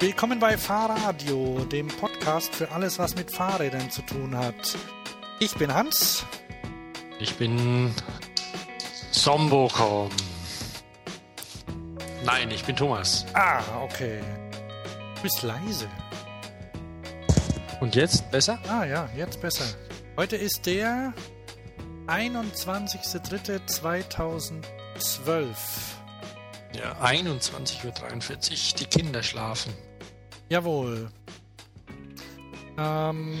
Willkommen bei Fahrradio, dem Podcast für alles, was mit Fahrrädern zu tun hat. Ich bin Hans. Ich bin Sombocom. Nein, ich bin Thomas. Ah, okay. Du bist leise. Und jetzt besser? Ah ja, jetzt besser. Heute ist der 21.03.2012. Ja, 21.43 Uhr. Die Kinder schlafen. Jawohl. Ähm,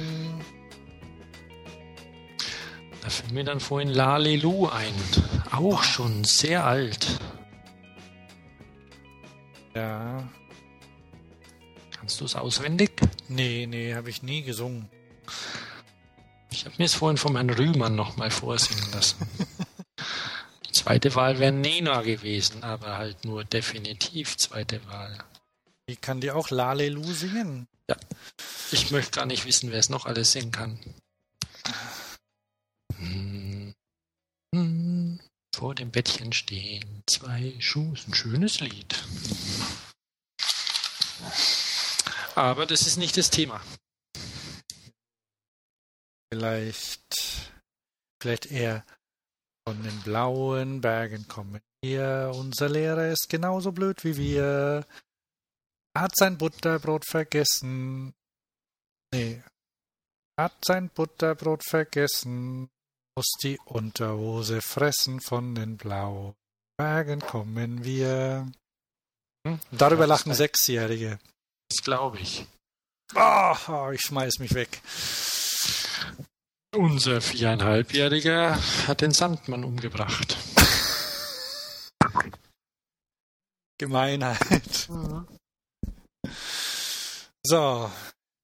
Da fiel mir dann vorhin Lalelu ein. Auch schon sehr alt. ja. Kannst du es auswendig? Nee, nee, habe ich nie gesungen. Ich habe mir es vorhin vom Herrn Rühmann nochmal vorsingen lassen. Die zweite Wahl wäre Nena gewesen, aber halt nur definitiv zweite Wahl. Die kann die auch Lalelu singen. Ich möchte gar nicht wissen, wer es noch alles singen kann. Hm. Hm. Vor dem Bettchen stehen zwei Schuhe. Ein schönes Lied. Aber das ist nicht das Thema. Vielleicht, vielleicht eher von den blauen Bergen kommen wir. Unser Lehrer ist genauso blöd wie wir. Hat sein Butterbrot vergessen. Nee. Hat sein Butterbrot vergessen. Muss die Unterhose fressen von den blauen Bergen kommen wir. Hm? Darüber lachen Sechsjährige. Das glaube ich. Ah, ich schmeiß mich weg. Unser viereinhalbjähriger hat den Sandmann umgebracht. Gemeinheit. So,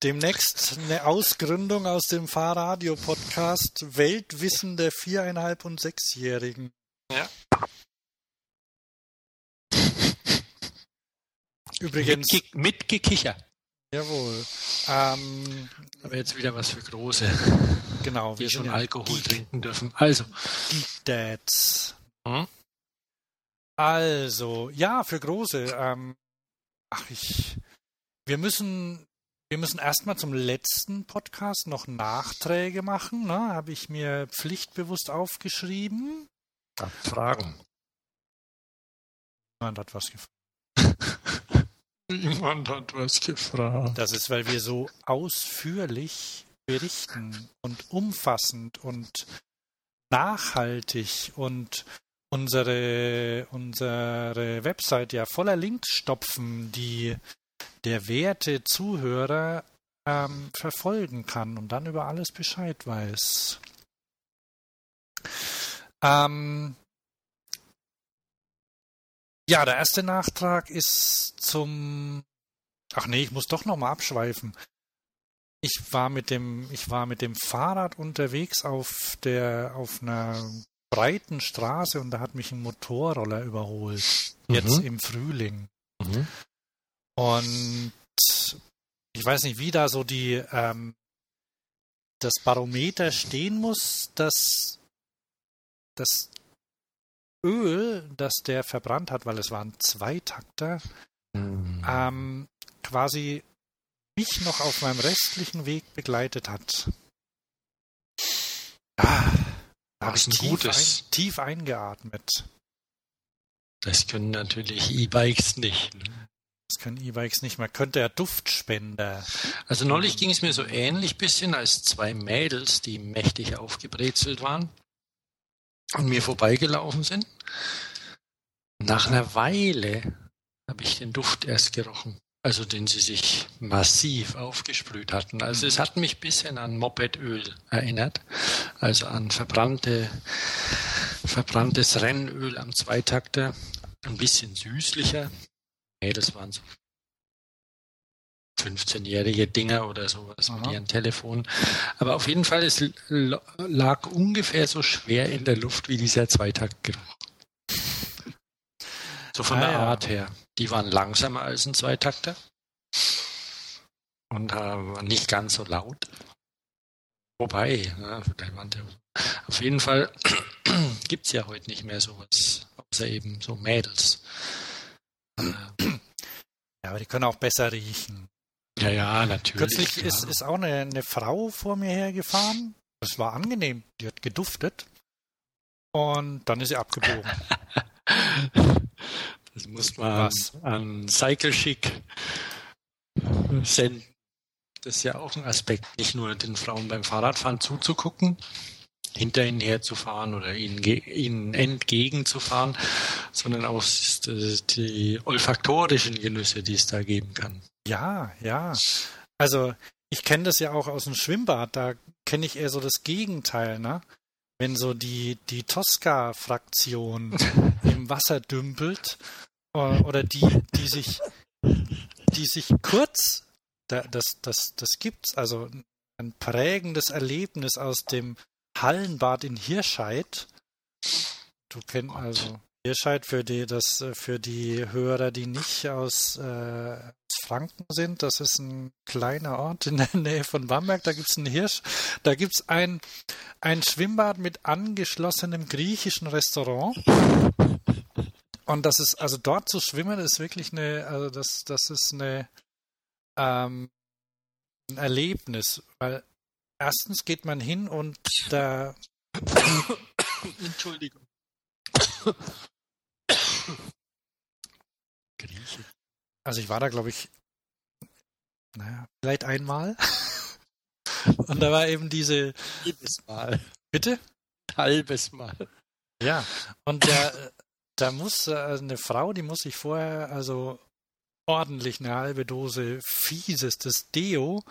demnächst eine Ausgründung aus dem Fahrradio-Podcast Weltwissen der viereinhalb und sechsjährigen. Ja. Übrigens, Mitge mitgekicher. jawohl. Ähm, Aber jetzt wieder was für Große, genau, die wir schon Alkohol Geek, trinken dürfen. Also, Geek Dads. hm? Also, ja, für Große. Ähm, ach, ich. Wir müssen. Wir müssen erstmal zum letzten Podcast noch Nachträge machen. Ne? Habe ich mir pflichtbewusst aufgeschrieben. Fragen. Niemand hat was gefragt. Jemand hat was gefragt. Das ist, weil wir so ausführlich berichten und umfassend und nachhaltig und unsere, unsere Website ja voller Links stopfen, die der werte Zuhörer ähm, verfolgen kann und dann über alles Bescheid weiß. Ähm, ja, der erste Nachtrag ist zum. Ach nee, ich muss doch noch mal abschweifen. Ich war mit dem, ich war mit dem Fahrrad unterwegs auf der, auf einer breiten Straße und da hat mich ein Motorroller überholt. Jetzt Mhm. im Frühling. Mhm. Und ich weiß nicht, wie da so die ähm, das Barometer stehen muss, dass das Öl, das der verbrannt hat, weil es waren Zweitakter, Mhm. ähm, quasi mich noch auf meinem restlichen Weg begleitet hat. Ah, da habe ich ein tief, ein, tief eingeatmet. Das können natürlich E-Bikes nicht. ne? Das können E-Bikes nicht mehr. Könnte er Duftspender. Also neulich ging es mir so ähnlich bisschen als zwei Mädels, die mächtig aufgebrezelt waren und mir vorbeigelaufen sind. Nach einer Weile habe ich den Duft erst gerochen. Also den sie sich massiv aufgesprüht hatten. Also es hat mich ein bisschen an Mopedöl erinnert. Also an verbrannte, verbranntes Rennöl am Zweitakter. Ein bisschen süßlicher. Nee, das waren so 15-jährige Dinger oder sowas mit Aha. ihren Telefonen. Aber auf jeden Fall, es lag ungefähr so schwer in der Luft wie dieser Zweitaktgeruch. So von Ah, der ja. Art her. Die waren langsamer als ein Zweitakter und äh, nicht ganz so laut. Wobei, ne, auf jeden Fall gibt es ja heute nicht mehr sowas, außer eben so Mädels. Äh, Ja, aber die können auch besser riechen. Ja, ja, natürlich. Kürzlich ist, ist auch eine, eine Frau vor mir hergefahren. Das war angenehm. Die hat geduftet. Und dann ist sie abgebogen. das muss man Was? an Cycle Chic senden. Das ist ja auch ein Aspekt, nicht nur den Frauen beim Fahrradfahren zuzugucken, hinter ihnen herzufahren oder ihnen, ihnen entgegenzufahren, sondern auch die olfaktorischen Genüsse, die es da geben kann. Ja, ja. Also ich kenne das ja auch aus dem Schwimmbad, da kenne ich eher so das Gegenteil, ne? Wenn so die, die Tosca-Fraktion im Wasser dümpelt äh, oder die, die sich, die sich kurz, das, das, das gibt's, also ein prägendes Erlebnis aus dem Hallenbad in Hirscheid. Du kennst also Hirscheid für die, das, für die Hörer, die nicht aus, äh, Franken sind. Das ist ein kleiner Ort in der Nähe von Bamberg. Da gibt es einen Hirsch. Da gibt es ein, ein Schwimmbad mit angeschlossenem griechischen Restaurant. Und das ist, also dort zu schwimmen, ist wirklich eine, also das, das ist eine, ähm, ein Erlebnis, weil erstens geht man hin und da. Entschuldigung. Grieche. Also ich war da, glaube ich, naja, vielleicht einmal. und da war eben diese. Halbes Mal. Bitte? Halbes Mal. Ja, und der, da muss also eine Frau, die muss sich vorher also ordentlich eine halbe Dose fiesestes Deo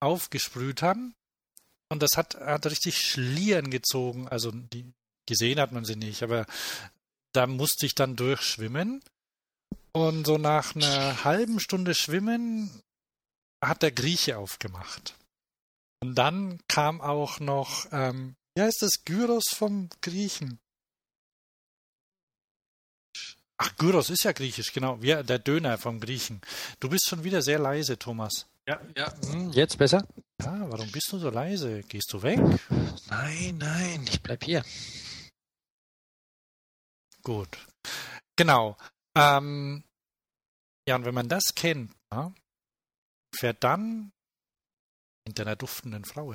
aufgesprüht haben. Und das hat, hat richtig Schlieren gezogen. Also die, gesehen hat man sie nicht, aber da musste ich dann durchschwimmen. Und so nach einer halben Stunde Schwimmen hat der Grieche aufgemacht. Und dann kam auch noch, ähm, wie heißt das, Gyros vom Griechen? Ach, Gyros ist ja griechisch, genau. Ja, der Döner vom Griechen. Du bist schon wieder sehr leise, Thomas. Ja, ja. Hm, jetzt besser? Ja, warum bist du so leise? Gehst du weg? Nein, nein, ich bleib hier. Gut. Genau. Ähm, ja, und wenn man das kennt, ja, fährt dann hinter einer duftenden Frau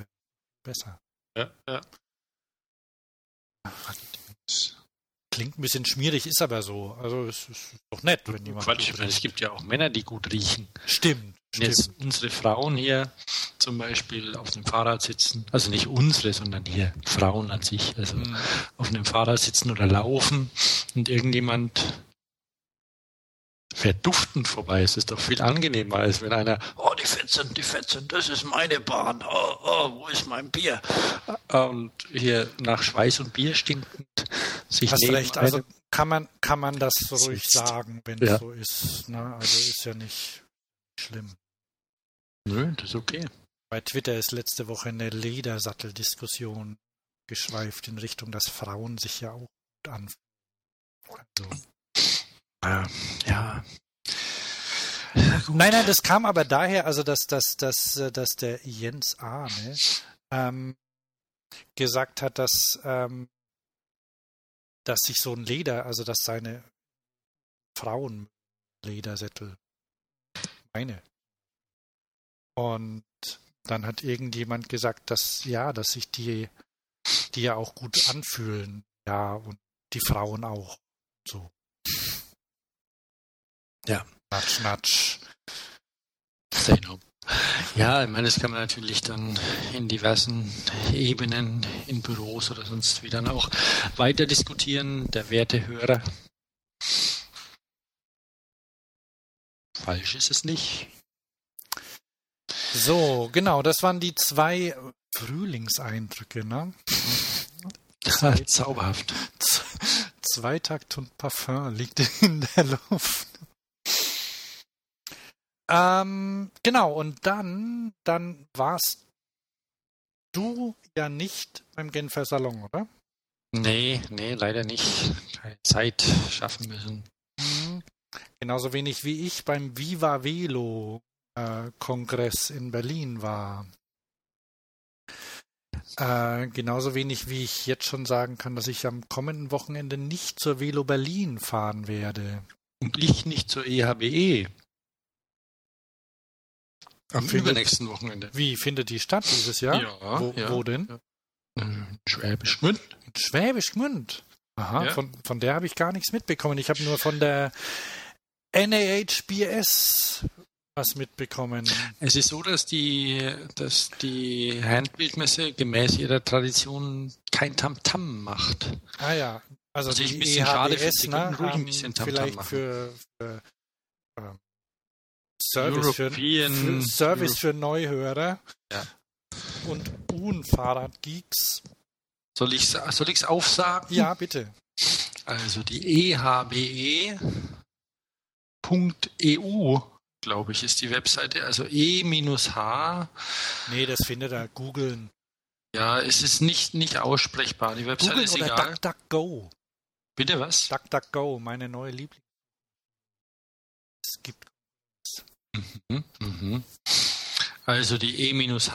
besser. Ja, ja klingt ein bisschen schmierig, ist aber so. Also es ist doch nett, wenn jemand. Quatsch, meine, es gibt ja auch Männer, die gut riechen. Stimmt. Jetzt unsere Frauen hier zum Beispiel auf dem Fahrrad sitzen, also nicht unsere, sondern hier Frauen an sich, also mhm. auf einem Fahrrad sitzen oder laufen und irgendjemand verduftend vorbei. Es ist doch viel angenehmer, als wenn einer, oh, die Fetzen, die Fetzen, das ist meine Bahn, oh, oh, wo ist mein Bier? Und hier nach Schweiß und Bier stinkend sich Hast recht, also kann man, kann man das so ruhig sagen, wenn es ja. so ist. Ne? Also ist ja nicht schlimm. Nö, das ist okay. Bei Twitter ist letzte Woche eine Ledersatteldiskussion geschweift in Richtung, dass Frauen sich ja auch gut anfühlen. Also, äh, ja. Nein, nein, das kam aber daher, also dass, dass, dass, dass der Jens Ahne ähm, gesagt hat, dass, ähm, dass sich so ein Leder, also dass seine Frauen Ledersättel meine. Und dann hat irgendjemand gesagt, dass ja, dass sich die, die ja auch gut anfühlen, ja, und die Frauen auch so. Ja. Natsch, natsch. Ja, ich meine, das kann man natürlich dann in diversen Ebenen, in Büros oder sonst wie dann auch weiter diskutieren. Der werte Hörer. Falsch ist es nicht. So, genau, das waren die zwei Frühlingseindrücke, ne? Zauberhaft. Zweitakt und Parfum liegt in der Luft. Ähm, genau, und dann, dann warst du ja nicht beim Genfer Salon, oder? Nee, nee, leider nicht. Keine Zeit schaffen müssen. Mhm. Genauso wenig wie ich beim Viva Velo äh, Kongress in Berlin war. Äh, genauso wenig wie ich jetzt schon sagen kann, dass ich am kommenden Wochenende nicht zur Velo Berlin fahren werde. Und ich nicht zur EHBE. Am Findet- übernächsten Wochenende. Wie findet die statt dieses Jahr? Ja, wo, ja. wo denn? Äh, Schwäbisch Gmünd. Schwäbisch Gmünd. Aha, Ja. von, von der habe ich gar nichts mitbekommen. Ich habe nur von der NAHBS was mitbekommen. Es ist so, dass die, dass die Handbildmesse gemäß ihrer Tradition kein Tamtam macht. Ah ja, also ich die ein bisschen schade finde. EHBS Sie ne, könnten ruhig ein bisschen Tamtam vielleicht machen. für, für ähm, Service, für, für Service Euro- für Neuhörer Ja. und Unfahrradgeeks. Soll ich soll ich's aufsagen? Ja, bitte. Also die ehbe.eu, glaube ich, ist die Webseite. Also e-h. Nee, das findet er. Googeln. Ja, es ist nicht, nicht aussprechbar. Die Webseite Googeln ist oder egal. DuckDuckGo. Bitte was? DuckDuckGo, meine neue Lieblings. Es gibt Mhm, mhm. Also die e-h-b-e.eu,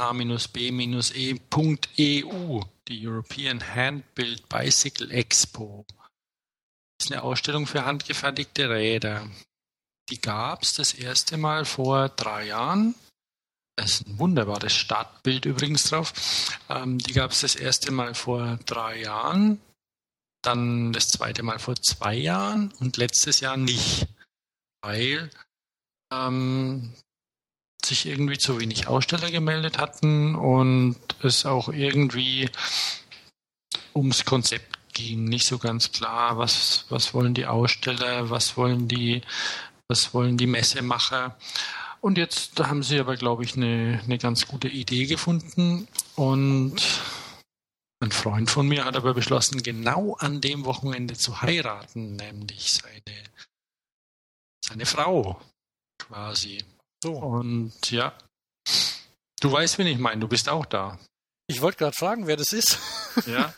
die European Handbuild Bicycle Expo. Das ist eine Ausstellung für handgefertigte Räder. Die gab es das erste Mal vor drei Jahren. Da ist ein wunderbares Startbild übrigens drauf. Ähm, die gab es das erste Mal vor drei Jahren, dann das zweite Mal vor zwei Jahren und letztes Jahr nicht, weil ähm, sich irgendwie zu wenig Aussteller gemeldet hatten und es auch irgendwie ums Konzept ging. Nicht so ganz klar, was, was wollen die Aussteller, was wollen die, was wollen die Messemacher. Und jetzt haben sie aber, glaube ich, eine, eine ganz gute Idee gefunden. Und ein Freund von mir hat aber beschlossen, genau an dem Wochenende zu heiraten, nämlich seine, seine Frau quasi. So. Und ja, du weißt, wen ich meine, du bist auch da. Ich wollte gerade fragen, wer das ist. Ja.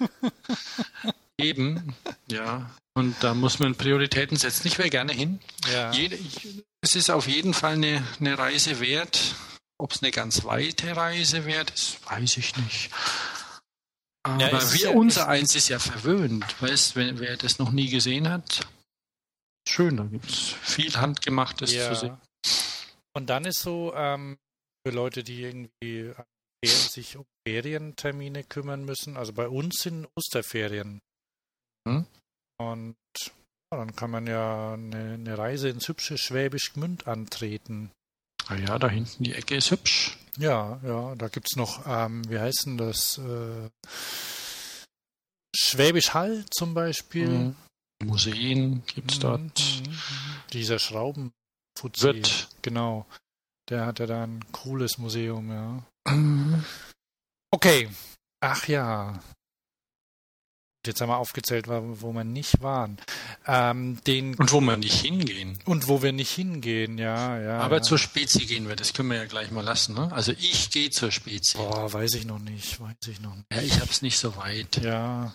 Eben, ja. Und da muss man Prioritäten setzen. Ich wäre gerne hin. Ja. Jede, ich, es ist auf jeden Fall eine, eine Reise wert. Ob es eine ganz weite Reise wert ist, weiß ich nicht. Aber Ja, wir, ja- unser eins ist ja verwöhnt. Weißt, wenn, wer das noch nie gesehen hat, schön, da gibt es viel Handgemachtes zu sehen. Und dann ist so, ähm, für Leute, die irgendwie Ferien- sich um Ferientermine kümmern müssen, also bei uns sind Osterferien. Hm. Und ja, dann kann man ja eine, eine Reise ins hübsche Schwäbisch Gmünd antreten. Ah ja, da hinten die Ecke ist hübsch. Ja, ja, da gibt's noch, ähm, wie heißt denn das? Äh, Schwäbisch Hall zum Beispiel. Mhm. Museen gibt es dort. Mhm, mhm. Dieser Schraubenfuzzi. Wird. Genau. Der hat ja da ein cooles Museum, ja. Okay. Ach ja. Jetzt haben wir aufgezählt, wo wir nicht waren. Ähm, den Und wo wir nicht hingehen. und wo wir nicht hingehen, ja, ja. Aber ja. zur Spezi gehen wir, das können wir ja gleich mal lassen. Ne? Also ich gehe zur Spezi. Boah, weiß ich noch nicht, weiß ich noch nicht. Ja, ich hab's nicht so weit. Ja.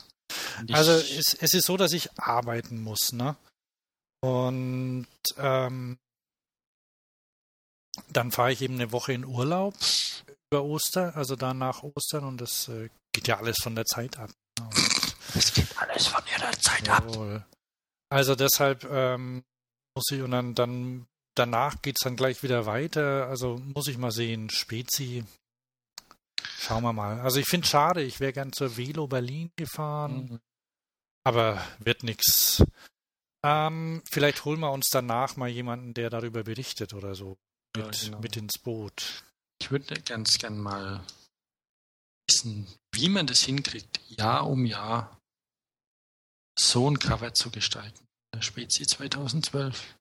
Ich, Also es, es ist so, dass ich arbeiten muss, ne? Und ähm, dann fahre ich eben eine Woche in Urlaub über Oster, also dann nach Ostern und das äh, geht ja alles von der Zeit ab. ne? Es geht alles von ihrer Zeit ab. jawohl. Also deshalb ähm, muss ich und dann, dann danach geht's dann gleich wieder weiter. Also muss ich mal sehen, Spezi. Schauen wir mal. Also ich finde schade, ich wäre gern zur Velo Berlin gefahren. Mhm. Aber wird nix. Ähm, vielleicht holen wir uns danach mal jemanden, der darüber berichtet oder so. Ja, Mit, genau. mit ins Boot. Ich würde ganz gern mal wissen, wie man das hinkriegt, Jahr um Jahr so ein Cover zu gestalten. Der Spezi 2012.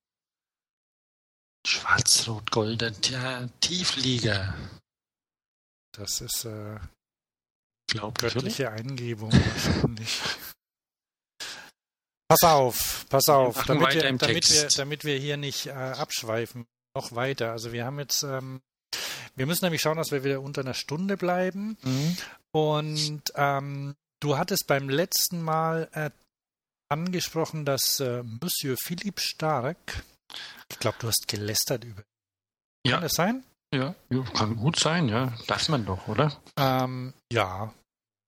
Schwarz-Rot-Golden ja, Tieflieger. Das ist äh, göttliche Eingebung wahrscheinlich. Pass auf, pass auf, damit wir, damit, wir, damit wir hier nicht äh, abschweifen, noch weiter. Also wir haben jetzt, ähm, wir müssen nämlich schauen, dass wir wieder unter einer Stunde bleiben. Mhm. Und ähm, du hattest beim letzten Mal äh, angesprochen, dass äh, Monsieur Philippe Stark, ich glaube, du hast gelästert über. Ja. Kann das sein? Ja, ja, kann gut sein, ja. Darf man doch, oder? Ähm, ja.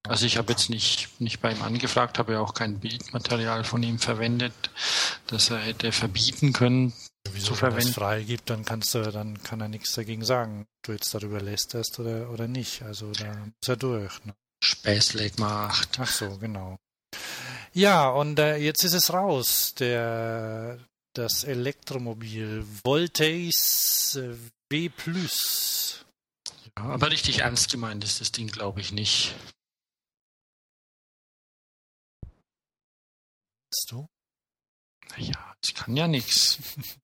Also ich habe jetzt nicht, nicht bei ihm angefragt, habe ja auch kein Bildmaterial von ihm verwendet. das er hätte verbieten können Wieso, zu wenn verwenden. es frei gibt, dann kannst du, dann kann er nichts dagegen sagen, ob du jetzt darüber lästerst oder, oder nicht. Also da muss er durch. Ne? Späßle gemacht. Ach so, genau. Ja, und äh, jetzt ist es raus. Der, das Elektromobil Voltace äh, W+. Ja, aber richtig ernst gemeint ist das Ding, glaube ich, nicht. Weißt du? Naja, ich kann ja nichts.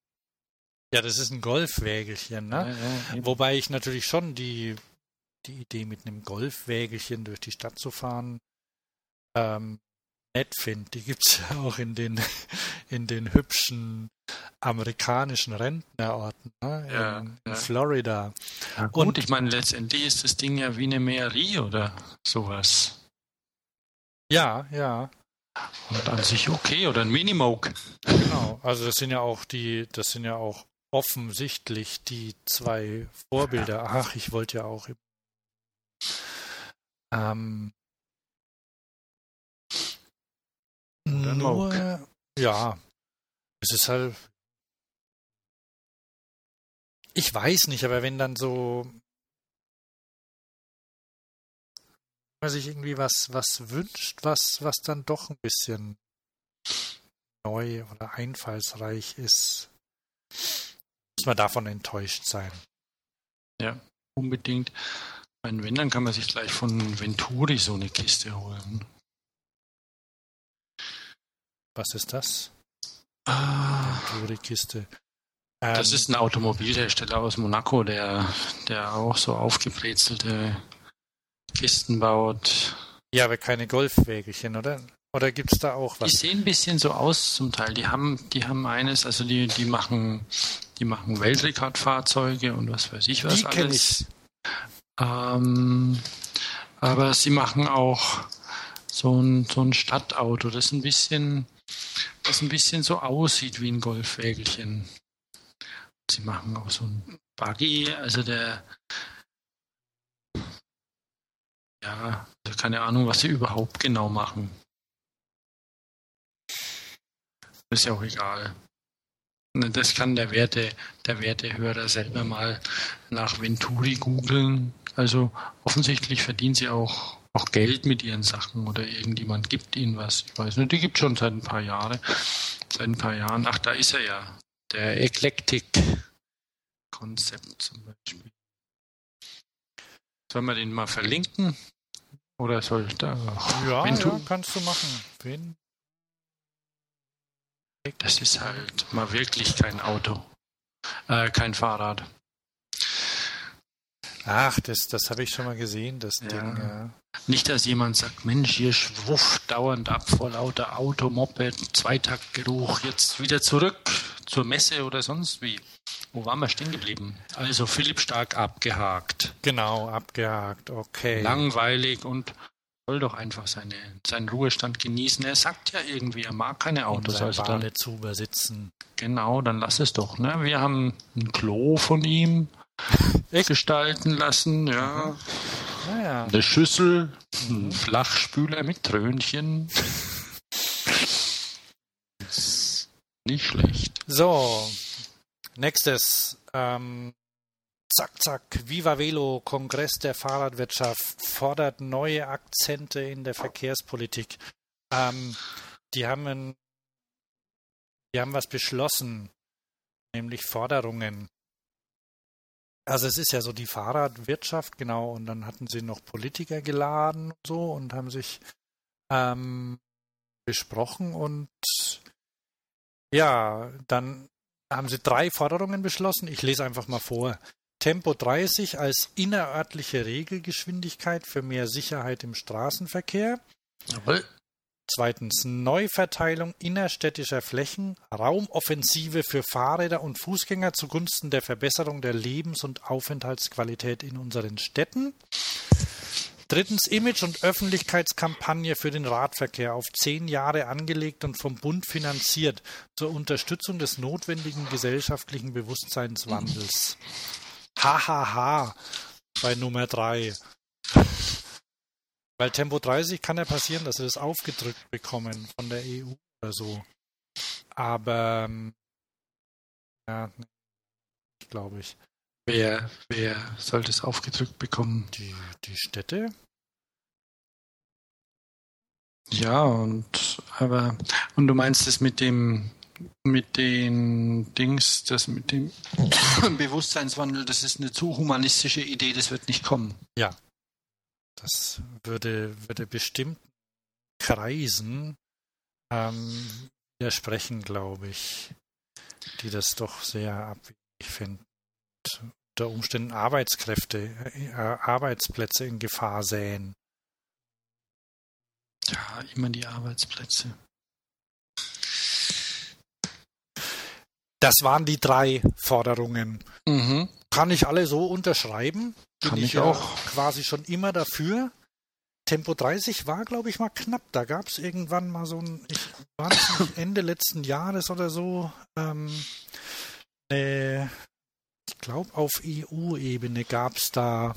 Ja, das ist ein Golfwägelchen, ne? Ja, ja, Wobei ich natürlich schon die, die Idee mit einem Golfwägelchen durch die Stadt zu fahren ähm, nett finde. Die gibt es ja auch in den, in den hübschen amerikanischen Rentnerorten, ne? in, Ja, in ja. Florida. Ja, gut, Und- ich meine, letztendlich ist das Ding ja wie eine Mairie oder sowas. Ja, ja, Und an sich okay, oder ein Minimoke. genau. Also das sind ja auch die, das sind ja auch offensichtlich die zwei Vorbilder. Ach, ich wollte ja auch. Ähm, nur, ja, es ist halt. Ich weiß nicht, aber wenn dann so man sich irgendwie was, was wünscht, was, was dann doch ein bisschen neu oder einfallsreich ist, man davon enttäuscht sein. Unbedingt. Ich meine, wenn, dann kann man sich gleich von Venturi so eine Kiste holen. Was ist das? Ah, Venturi-Kiste. das Ähm, ist ein Automobilhersteller aus Monaco, der, der auch so aufgebrezelte Kisten baut. ja, aber keine Golfwägelchen, oder? Oder gibt es da auch Die was? sehen ein bisschen so aus zum Teil. Die haben, die haben eines, also die, die machen, die machen Weltrekordfahrzeuge und was weiß ich was Die alles. Ähm, aber sie machen auch so ein, so ein Stadtauto, das ein bisschen, das ein bisschen so aussieht wie ein Golfwägelchen. Sie machen auch so ein Buggy, also der ja, also keine Ahnung, was sie überhaupt genau machen. Ist ja auch egal. Ne, Das kann der Werte, der Wertehörer selber mal nach Venturi googeln. Also offensichtlich verdienen sie auch, auch Geld mit ihren Sachen oder irgendjemand gibt ihnen was. Ich weiß nicht, die gibt schon seit ein paar Jahren. Seit ein paar Jahren. Ach, da ist er ja. Der Eclectic Konzept zum Beispiel. Sollen wir den mal verlinken? Oder soll ich da? Ja, ja, kannst du machen. Wen? Das ist halt mal wirklich kein Auto. Äh, kein Fahrrad. Ach, das, das habe ich schon mal gesehen, das Ja. Ding. Ja. Nicht, dass jemand sagt, Mensch, hier schwufft dauernd ab vor lauter Auto, Moped, Zweitaktgeruch, jetzt wieder zurück zur Messe oder sonst wie. Wo waren wir stehen geblieben? Also Philipp Stark abgehakt. Genau, abgehakt, okay. Langweilig und soll doch einfach seine, seinen Ruhestand genießen. Er sagt ja irgendwie, er mag keine in Autos. Also dann, Badezuber sitzen. genau, dann lass es doch. Ne? Wir haben ein Klo von ihm gestalten lassen, ja. Naja, Eine Schüssel, ein Flachspüler mit Trönchen. Nicht schlecht. so. Nächstes. Ähm, zack, zack. Viva Velo, Kongress der Fahrradwirtschaft, fordert neue Akzente in der Verkehrspolitik. Ähm, die haben ein, die haben was beschlossen, nämlich Forderungen. Also es ist ja so die Fahrradwirtschaft, genau, und dann hatten sie noch Politiker geladen und so und haben sich ähm, besprochen und ja, dann haben sie drei Forderungen beschlossen. Ich lese einfach mal vor. Tempo 30 als innerörtliche Regelgeschwindigkeit für mehr Sicherheit im Straßenverkehr. Jawohl. Zweitens Neuverteilung innerstädtischer Flächen, Raumoffensive für Fahrräder und Fußgänger zugunsten der Verbesserung der Lebens- und Aufenthaltsqualität in unseren Städten. Drittens Image- und Öffentlichkeitskampagne für den Radverkehr auf zehn Jahre angelegt und vom Bund finanziert zur Unterstützung des notwendigen gesellschaftlichen Bewusstseinswandels. Hahaha bei Nummer drei. Weil Tempo 30 kann ja passieren, dass sie das aufgedrückt bekommen von der EU oder so. Aber ähm, ja, glaube ich. Wer, wer sollte es aufgedrückt bekommen? Die, die Städte? Ja, und aber und du meinst es mit dem mit den Dings, das mit dem Bewusstseinswandel, das ist eine zu humanistische Idee, das wird nicht kommen. Ja. Das würde, würde bestimmt Kreisen ähm, widersprechen, glaube ich, die das doch sehr abwegig finden. Und unter Umständen Arbeitskräfte, äh, Arbeitsplätze in Gefahr säen. Ja, immer die Arbeitsplätze. Das waren die drei Forderungen. Mhm. Kann ich alle so unterschreiben? Kann Bin ich ja auch. Quasi schon immer dafür. Tempo 30 war, glaube ich, mal knapp. Da gab es irgendwann mal so ein, ich war das nicht Ende letzten Jahres oder so, ähm, äh, ich glaube, auf EU-Ebene gab es da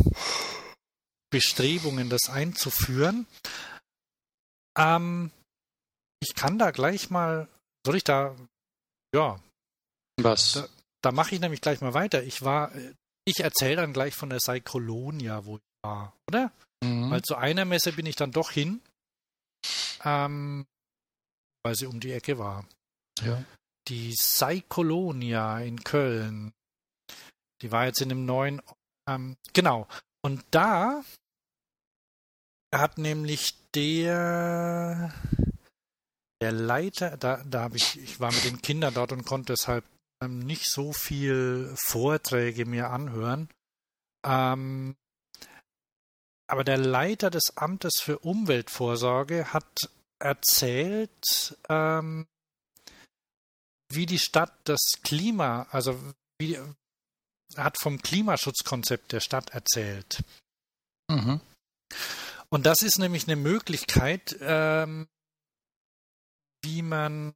Bestrebungen, das einzuführen. Ähm, ich kann da gleich mal, soll ich da, ja, Was? Da- da mache ich nämlich gleich mal weiter. Ich war, äh, ich erzähle dann gleich von der Cyclonia, wo ich war, oder? Mhm. Weil zu einer Messe bin ich dann doch hin, ähm, weil sie um die Ecke war. ja. Die Cyclonia in Köln. Die war jetzt in dem neuen, ähm, genau. Und da hat nämlich der, der Leiter, da, da habe ich, ich war mit den Kindern dort und konnte deshalb nicht so viel Vorträge mir anhören. Ähm, aber der Leiter des Amtes für Umweltvorsorge hat erzählt, ähm, wie die Stadt das Klima, also wie, hat vom Klimaschutzkonzept der Stadt erzählt. Mhm. Und das ist nämlich eine Möglichkeit, ähm, wie man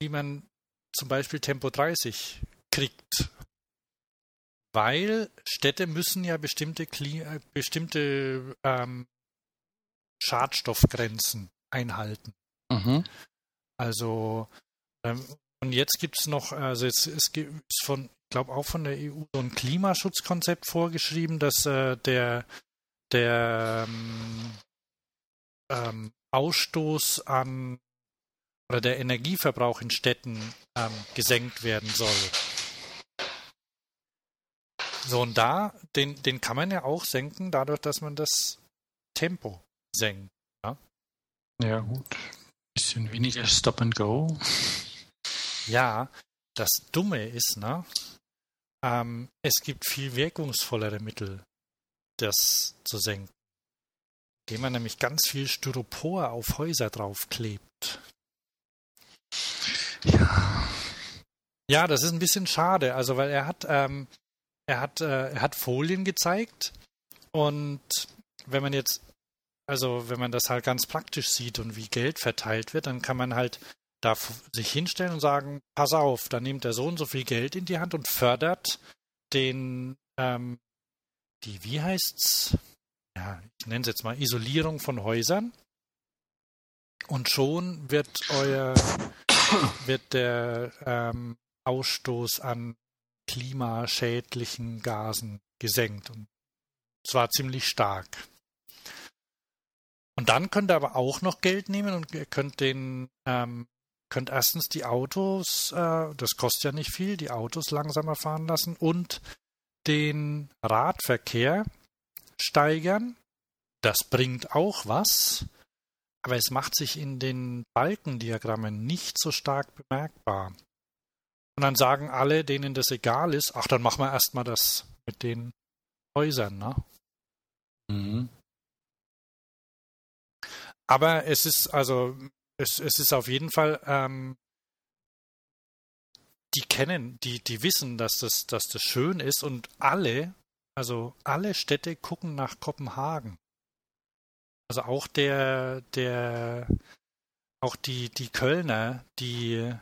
wie man zum Beispiel Tempo 30 kriegt. Weil Städte müssen ja bestimmte, Kli äh, bestimmte ähm, Schadstoffgrenzen einhalten. Mhm. Also ähm, und jetzt gibt es noch, also es, es gibt ist von, ich glaube auch von der EU so ein Klimaschutzkonzept vorgeschrieben, dass äh, der der ähm, ähm, Ausstoß an oder der Energieverbrauch in Städten ähm, gesenkt werden soll. So und da, den, den kann man ja auch senken, dadurch, dass man das Tempo senkt. Ja, gut. Bisschen weniger Stop and Go. Ja, das Dumme ist, ne? Ähm, es gibt viel wirkungsvollere Mittel, das zu senken. Indem man nämlich ganz viel Styropor auf Häuser draufklebt. Ja. Ja, das ist ein bisschen schade, also weil er hat, ähm, er hat, äh, er hat Folien gezeigt und wenn man jetzt, also wenn man das halt ganz praktisch sieht und wie Geld verteilt wird, dann kann man halt da sich hinstellen und sagen, pass auf, dann nimmt der so und so viel Geld in die Hand und fördert den, ähm, die, wie heißt's? Ja, ich nenne es jetzt mal Isolierung von Häusern. Und schon wird euer, wird der ähm, Ausstoß an klimaschädlichen Gasen gesenkt. Und zwar ziemlich stark. Und dann könnt ihr aber auch noch Geld nehmen und ihr könnt den, ähm, könnt erstens die Autos, äh, das kostet ja nicht viel, die Autos langsamer fahren lassen und den Radverkehr steigern. Das bringt auch was, aber es macht sich in den Balkendiagrammen nicht so stark bemerkbar. Und dann sagen alle, denen das egal ist, ach, dann machen wir erstmal das mit den Häusern, ne? Mhm. Aber es ist also, es, es ist auf jeden Fall, ähm, die kennen, die, die wissen, dass das, dass das schön ist und alle, also alle Städte gucken nach Kopenhagen. Also auch der, der, auch die, die Kölner, die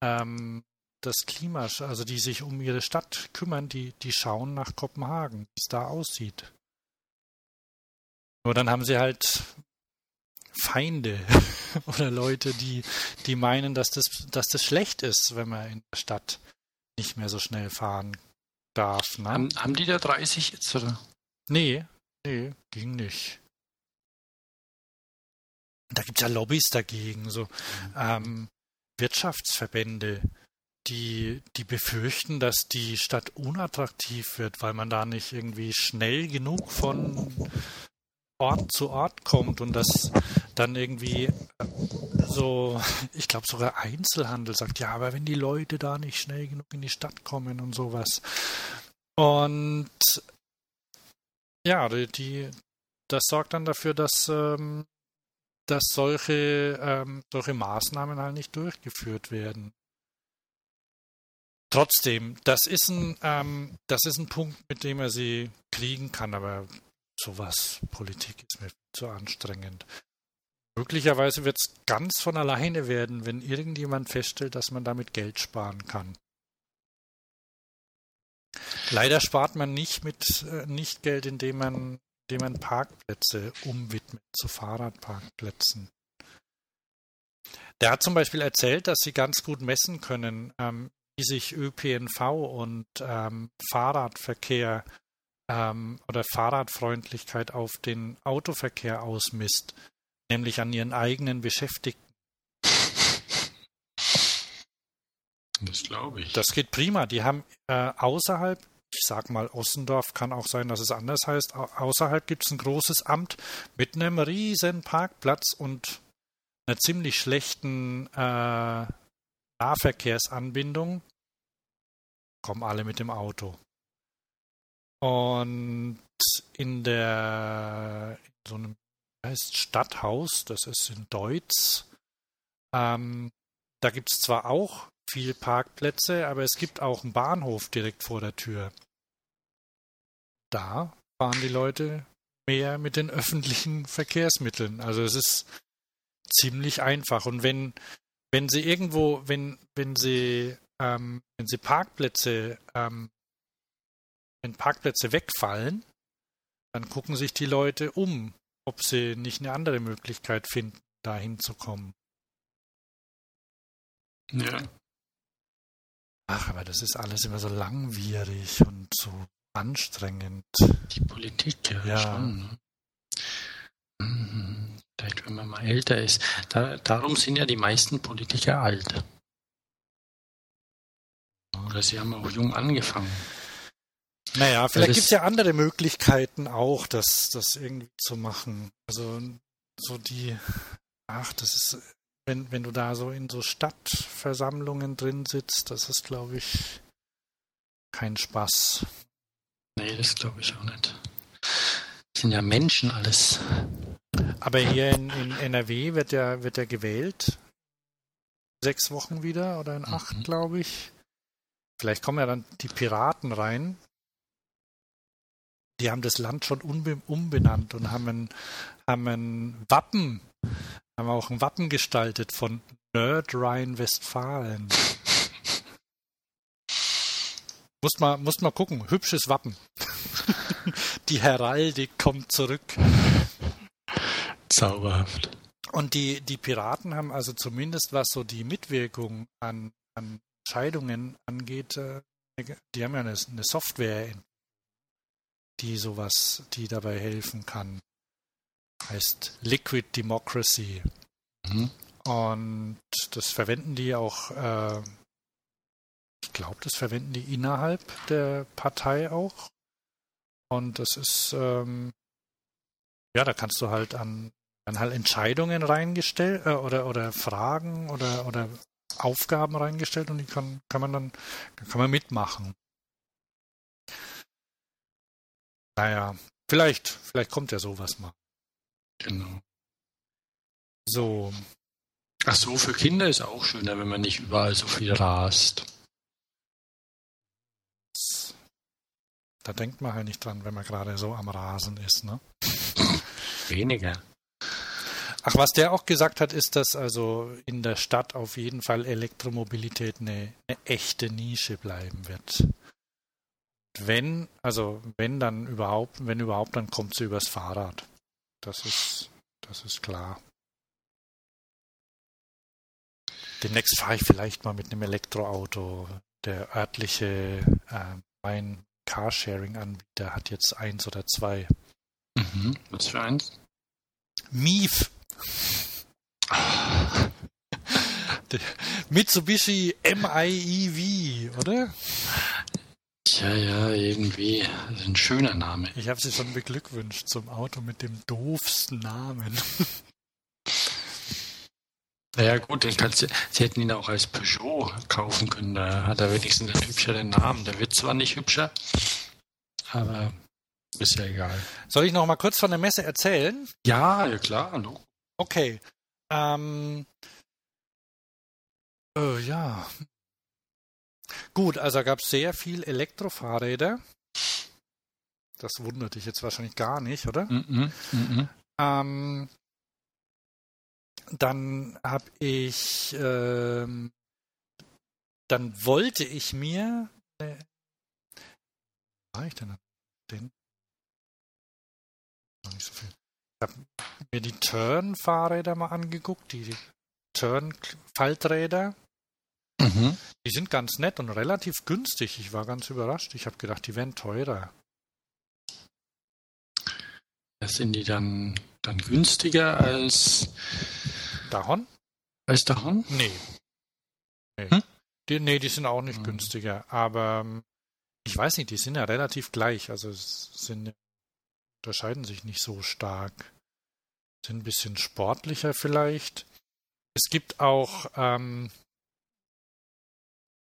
ähm, das Klima, also die sich um ihre Stadt kümmern, die, die schauen nach Kopenhagen, wie es da aussieht. Nur dann haben sie halt Feinde. oder Leute, die, die meinen, dass das, dass das schlecht ist, wenn man in der Stadt nicht mehr so schnell fahren darf. Ne? Haben, haben die da 30 jetzt, oder? Nee, nee, ging nicht. Da gibt es ja Lobbys dagegen, so ähm, Wirtschaftsverbände, die, die befürchten, dass die Stadt unattraktiv wird, weil man da nicht irgendwie schnell genug von Ort zu Ort kommt und dass dann irgendwie so, ich glaube sogar Einzelhandel sagt, ja, aber wenn die Leute da nicht schnell genug in die Stadt kommen und sowas. Und ja, die das sorgt dann dafür, dass, ähm, dass solche, ähm, solche Maßnahmen halt nicht durchgeführt werden. Trotzdem, das ist ein, ähm, das ist ein Punkt, mit dem er sie kriegen kann, aber sowas, Politik ist mir zu anstrengend. Möglicherweise wird es ganz von alleine werden, wenn irgendjemand feststellt, dass man damit Geld sparen kann. Leider spart man nicht mit äh, nicht Geld, indem man, indem man Parkplätze umwidmet zu Fahrradparkplätzen. Der hat zum Beispiel erzählt, dass sie ganz gut messen können, ähm, wie sich ÖPNV und ähm, Fahrradverkehr ähm, oder Fahrradfreundlichkeit auf den Autoverkehr ausmisst, nämlich an ihren eigenen Beschäftigten. Das glaube ich. Das geht prima. Die haben äh, außerhalb, ich sag mal Ossendorf, kann auch sein, dass es anders heißt, außerhalb gibt es ein großes Amt mit einem riesen Parkplatz und einer ziemlich schlechten äh, Nahverkehrsanbindung. Kommen alle mit dem Auto. Und in der in so einem heißt Stadthaus, das ist in Deutz. Ähm, da gibt es zwar auch viel Parkplätze, aber es gibt auch einen Bahnhof direkt vor der Tür. Da fahren die Leute mehr mit den öffentlichen Verkehrsmitteln. Also es ist ziemlich einfach. Und wenn, wenn sie irgendwo, wenn, wenn sie, ähm, wenn sie Parkplätze ähm, wenn Parkplätze wegfallen, dann gucken sich die Leute um, ob sie nicht eine andere Möglichkeit finden, da hinzukommen. Ja. Ach, aber das ist alles immer so langwierig und so anstrengend. Die Politik, ja, ja. schon. Mhm. Vielleicht, wenn man mal älter ist. Da, darum sind ja die meisten Politiker alt. Oder sie haben auch jung angefangen. Naja, vielleicht gibt es ja andere Möglichkeiten auch, das, das irgendwie zu machen. Also so die, ach, das ist, wenn, wenn du da so in so Stadtversammlungen drin sitzt, das ist, glaube ich, kein Spaß. Nee, das glaube ich auch nicht. Das sind ja Menschen alles. Aber hier in, in NRW wird ja, wird ja gewählt. Sechs Wochen wieder oder in acht, mhm. glaube ich. Vielleicht kommen ja dann die Piraten rein die haben das Land schon umbenannt und haben ein, haben ein Wappen, haben auch ein Wappen gestaltet von Nordrhein-Westfalen. muss mal, muss mal gucken, hübsches Wappen. die Heraldik kommt zurück. Zauberhaft. Und die, die Piraten haben also zumindest, was so die Mitwirkung an, an Scheidungen angeht, äh, die haben ja eine, eine Software die sowas, die dabei helfen kann. Heißt Liquid Democracy. Mhm. Und das verwenden die auch, äh, ich glaube, das verwenden die innerhalb der Partei auch. Und das ist, ähm, ja, da kannst du halt an dann halt Entscheidungen reingestellt äh, oder oder Fragen oder oder Aufgaben reingestellt und die kann kann man dann kann man mitmachen. Naja, vielleicht, vielleicht kommt ja sowas mal. Genau. So. Ach so, für Kinder ist auch schöner, wenn man nicht überall so viel rast. Da denkt man halt nicht dran, wenn man gerade so am Rasen ist, ne? Weniger. Ach, was der auch gesagt hat, ist, dass also in der Stadt auf jeden Fall Elektromobilität eine, eine echte Nische bleiben wird wenn, also wenn dann überhaupt, wenn überhaupt, dann kommt sie übers Fahrrad. Das ist, das ist klar. demnächst fahre ich vielleicht mal mit einem Elektroauto. Der örtliche, äh, mein Carsharing-Anbieter hat jetzt eins oder zwei. Mhm. Was für eins? Mief. Mitsubishi MIEV, oder? Ja, ja, irgendwie. Ein schöner Name. Ich habe sie schon beglückwünscht zum Auto mit dem doofsten Namen. Naja gut, den kannst du, sie hätten ihn auch als Peugeot kaufen können. Da hat er wenigstens einen hübscheren Namen. Der wird zwar nicht hübscher, aber ist ja egal. Soll ich noch mal kurz von der Messe erzählen? Ja, ja klar. Hallo. Okay. Ähm, äh, ja. Gut, also gab es sehr viel Elektrofahrräder. Das wundert dich jetzt wahrscheinlich gar nicht, oder? Mhm, mhm. Ähm, dann habe ich, ähm, dann wollte ich mir, äh, war ich denn den? Noch nicht so viel. Ich habe mir die Turn-Fahrräder mal angeguckt, die Turn-Falträder. Mhm. Die sind ganz nett und relativ günstig. Ich war ganz überrascht. Ich habe gedacht, die wären teurer. Das sind die dann, dann günstiger als, Dahon? als der Hon? Nee. Nee. Hm? Die, nee, die sind auch nicht Hm. günstiger. Aber ähm, ich weiß nicht, die sind ja relativ gleich. Also es sind unterscheiden sich nicht so stark. Sind ein bisschen sportlicher vielleicht. Es gibt auch ähm,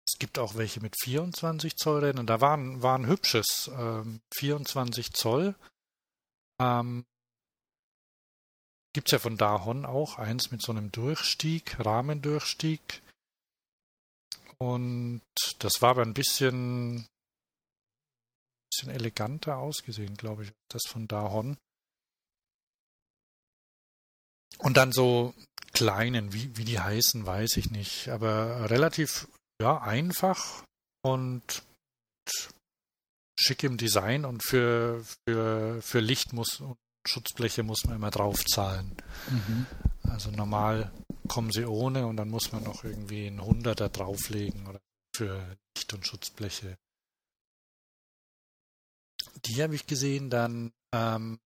es gibt auch welche mit 24 Zoll Rädern. Da war ein, war ein hübsches ähm, 24 Zoll. Ähm, Gibt es ja von Dahon auch eins mit so einem Durchstieg, Rahmendurchstieg. Und das war aber ein bisschen, bisschen eleganter ausgesehen, glaube ich, das von Dahon. Und dann so kleinen, wie, wie die heißen, weiß ich nicht, aber relativ ja, einfach und schick im Design und für, für, für Licht muss und Schutzbleche muss man immer draufzahlen. Mhm. Also normal kommen sie ohne und dann muss man noch irgendwie einen Hunderter drauflegen oder für Licht- und Schutzbleche. Die habe ich gesehen, dann ähm,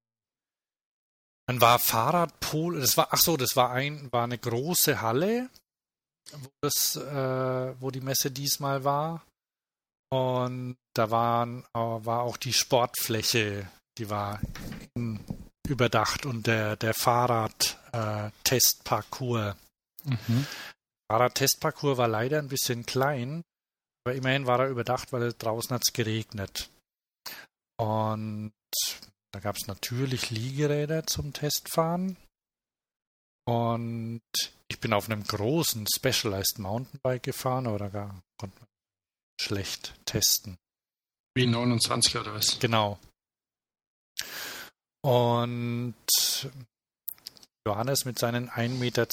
dann war Fahrradpol, das war ach so, das war ein war eine große Halle, wo das äh, wo die Messe diesmal war und da waren äh, war auch die Sportfläche, die war in, überdacht und der der Fahrrad-Testparcours. Mhm. Fahrrad-Testparcours war leider ein bisschen klein, aber immerhin war er überdacht, weil draußen hat es geregnet. Und da gab es natürlich Liegeräder zum Testfahren. Und ich bin auf einem großen Specialized Mountainbike gefahren, aber da gar- konnte man schlecht testen. Wie 29 oder was? Genau. Und Johannes mit seinen 1,20 Meter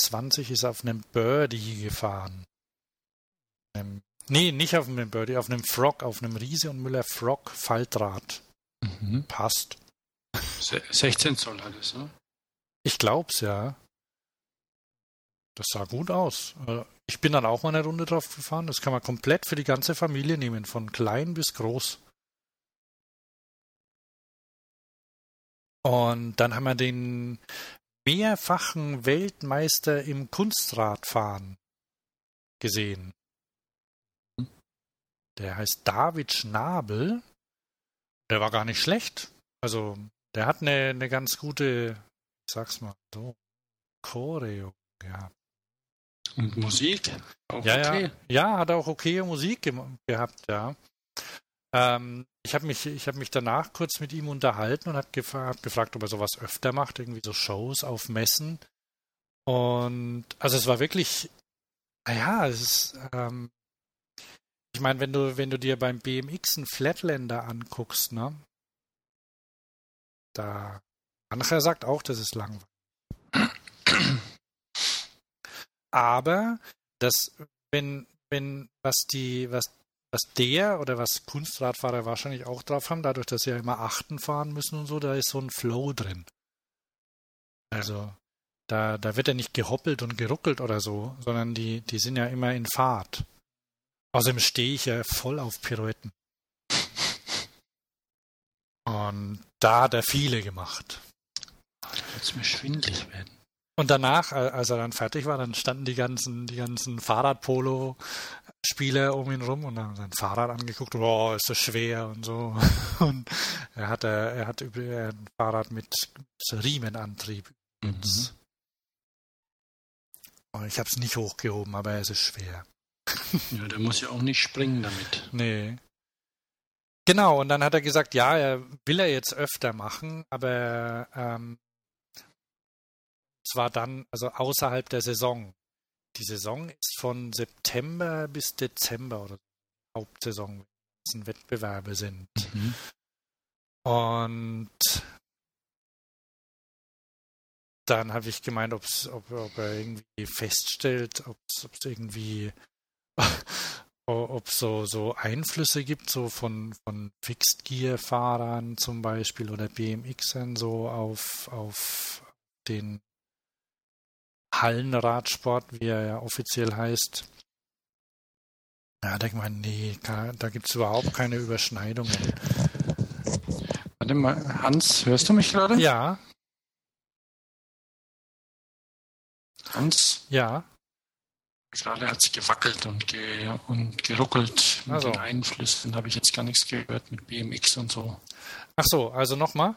ist auf einem Birdie gefahren. Einem, nee, nicht auf einem Birdie, auf einem Frog, auf einem Riese und Müller Frog Faltrad. Mhm. Passt. Se- 16 Zoll alles, ne? Ich glaub's ja. Das sah gut aus. Äh, Ich bin dann auch mal eine Runde drauf gefahren. Das kann man komplett für die ganze Familie nehmen, von klein bis groß. Und dann haben wir den mehrfachen Weltmeister im Kunstradfahren gesehen. Der heißt David Schnabel. Der war gar nicht schlecht. Also, der hat eine, eine ganz gute, sag's mal so, Choreo gehabt. Und Musik? Auch Ja, okay. ja. Ja, hat auch okay Musik gem- gehabt, ja. Ähm, ich habe mich, ich hab mich danach kurz mit ihm unterhalten und habe gefra hab gefragt, ob er sowas öfter macht, irgendwie so Shows auf Messen. Und also es war wirklich, naja, es ist, ähm, ich meine, wenn du, wenn du dir beim BMX einen Flatlander anguckst, ne, da, mancher sagt auch, das ist langweilig. Aber das, wenn, wenn, was die, was, was der oder was Kunstradfahrer wahrscheinlich auch drauf haben, dadurch, dass sie ja immer Achten fahren müssen und so, da ist so ein Flow drin. Also, da, da wird er nicht gehoppelt und geruckelt oder so, sondern die, die sind ja immer in Fahrt. Außerdem stehe ich ja voll auf Pirouetten. Und da hat er viele gemacht. Es mir schwindlig werden. Und danach, als er dann fertig war, dann standen die ganzen, die ganzen Fahrradpolo-Spieler um ihn rum und haben sein Fahrrad angeguckt, boah, ist das schwer und so. Und er hatte, er hat ein Fahrrad mit, Riemenantrieb. Mhm. Ich habe es nicht hochgehoben, aber es ist schwer. Ja, der muss ja auch nicht springen damit. Nee. Genau, und dann hat er gesagt, ja, er will er jetzt öfter machen, aber ähm, zwar dann, also außerhalb der Saison. Die Saison ist von September bis Dezember oder Hauptsaison, wenn es Wettbewerbe sind. Mhm. Und dann habe ich gemeint, ob's, ob, ob er irgendwie feststellt, ob es irgendwie ob so, so Einflüsse gibt, so von, von Fixed Gear Fahrern zum Beispiel oder BMXern so auf, auf den Hallenradsport, wie er ja offiziell heißt. Ja, denkt man, nee, da gibt es überhaupt keine Überschneidungen. Warte mal, Hans, hörst du mich gerade? Ja. Hans? Ja. Gerade hat es gewackelt und, ge und geruckelt mit also. den Einflüssen. Habe ich jetzt gar nichts gehört mit BMX und so. Ach so, also nochmal?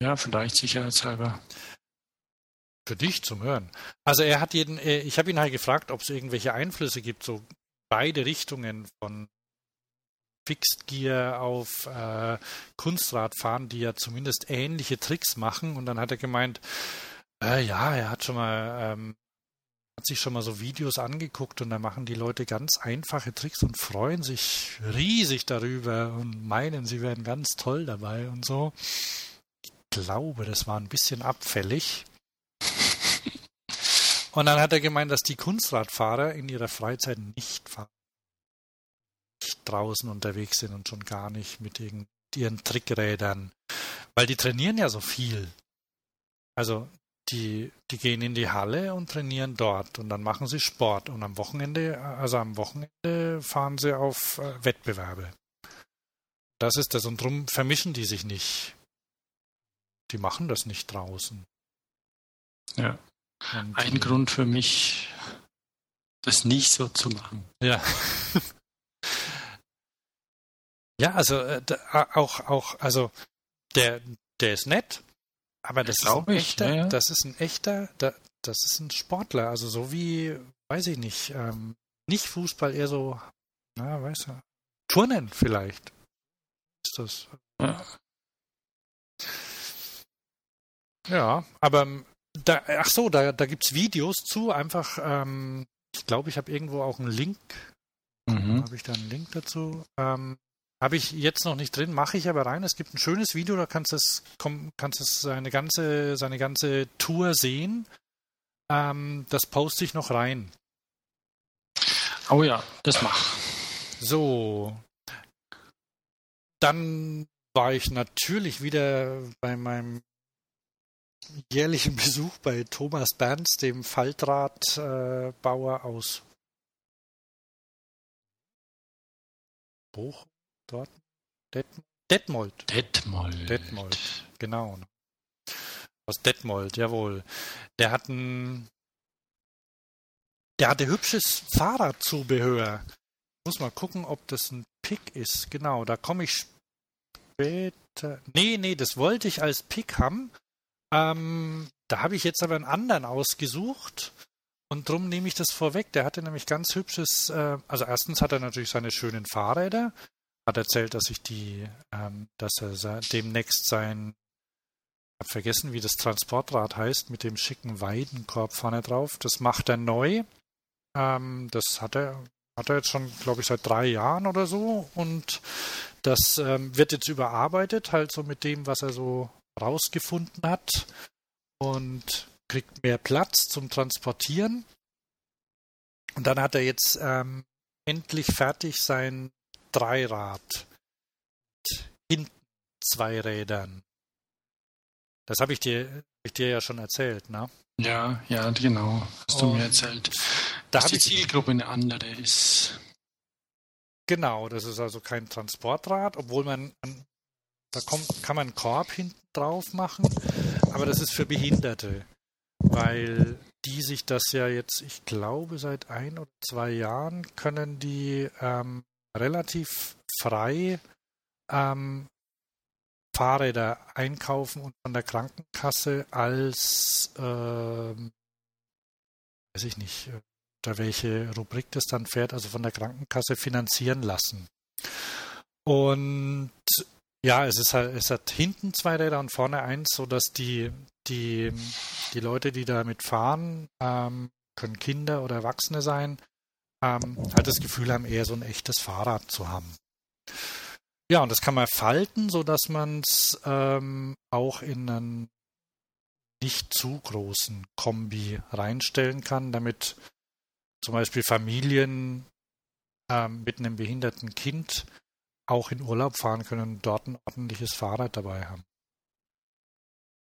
Ja, vielleicht sicherheitshalber. Für dich zum Hören. Also er hat jeden, äh, ich habe ihn halt gefragt, ob es irgendwelche Einflüsse gibt, so beide Richtungen von Fixed Gear auf äh, Kunstradfahren, die ja zumindest ähnliche Tricks machen. Und dann hat er gemeint, äh, ja, er hat schon mal ähm, hat sich schon mal so Videos angeguckt und da machen die Leute ganz einfache Tricks und freuen sich riesig darüber und meinen, sie wären ganz toll dabei und so. Ich glaube, das war ein bisschen abfällig. Und dann hat er gemeint, dass die Kunstradfahrer in ihrer Freizeit nicht fahren, nicht draußen unterwegs sind und schon gar nicht mit ihren Trickrädern, weil die trainieren ja so viel. Also die, die gehen in die Halle und trainieren dort und dann machen sie Sport und am Wochenende, also am Wochenende fahren sie auf äh, Wettbewerbe. Das ist das und drum vermischen die sich nicht. Die machen das nicht draußen. Ja. Und, Ein äh, Grund für mich, das nicht so zu machen. Ja. ja, also äh, auch, auch, also der, der ist nett, aber das, ist ein ich, echter, ja. das ist ein echter, das ist ein Sportler, also so wie, weiß ich nicht, ähm, nicht Fußball, eher so, na, weißt du, Turnen vielleicht. Ist das. Ja, ja aber da, ach so, da, da gibt es Videos zu, einfach, ähm, ich glaube, ich habe irgendwo auch einen Link. Mhm. Habe ich da einen Link dazu? Ähm, habe ich jetzt noch nicht drin, mache ich aber rein. Es gibt ein schönes Video, da kannst du es, kannst es seine ganze, seine ganze Tour sehen. Ähm, das poste ich noch rein. Oh ja, das mach. So. Dann war ich natürlich wieder bei meinem jährlichen Besuch bei Thomas Berns, dem Faltradbauer aus Bochum. Dort? Det Detmold. Detmold. Detmold, genau. Aus Detmold, jawohl. Der hat ein. Der hatte hübsches Fahrradzubehör. Ich muss mal gucken, ob das ein Pick ist. Genau, da komme ich später. Nee, nee, das wollte ich als Pick haben. Ähm, da habe ich jetzt aber einen anderen ausgesucht. Und drum nehme ich das vorweg. Der hatte nämlich ganz hübsches, äh, also erstens hat er natürlich seine schönen Fahrräder, hat erzählt, dass ich die, ähm, dass er demnächst sein, habe vergessen, wie das Transportrad heißt, mit dem schicken Weidenkorb vorne drauf. Das macht er neu. Ähm, das hat er, hat er jetzt schon, glaube ich, seit drei Jahren oder so. Und das ähm, wird jetzt überarbeitet, halt so mit dem, was er so rausgefunden hat. Und kriegt mehr Platz zum Transportieren. Und dann hat er jetzt ähm, endlich fertig sein Dreirad mit hinten zwei Rädern. Das habe ich dir, ich dir ja schon erzählt, ne? Ja, ja, genau. Hast du mir erzählt. Da dass die Zielgruppe eine andere ist. genau, das ist also kein Transportrad, obwohl man, man da kommt, kann man einen Korb hinten drauf machen, aber das ist für Behinderte, weil die sich das ja jetzt, ich glaube, seit ein oder zwei Jahren können die ähm, relativ frei ähm, Fahrräder einkaufen und von der Krankenkasse als, ähm, weiß ich nicht, unter welche Rubrik das dann fährt, also von der Krankenkasse finanzieren lassen. Und ja, es ist halt, es hat hinten zwei Räder und vorne eins, sodass die, die, die Leute, die damit fahren, ähm, können Kinder oder Erwachsene sein, ähm, halt das Gefühl haben, eher so ein echtes Fahrrad zu haben. Ja, und das kann man falten, sodass man es ähm, auch in einen nicht zu großen Kombi reinstellen kann, damit zum Beispiel Familien ähm, mit einem behinderten Kind auch in Urlaub fahren können und dort ein ordentliches Fahrrad dabei haben.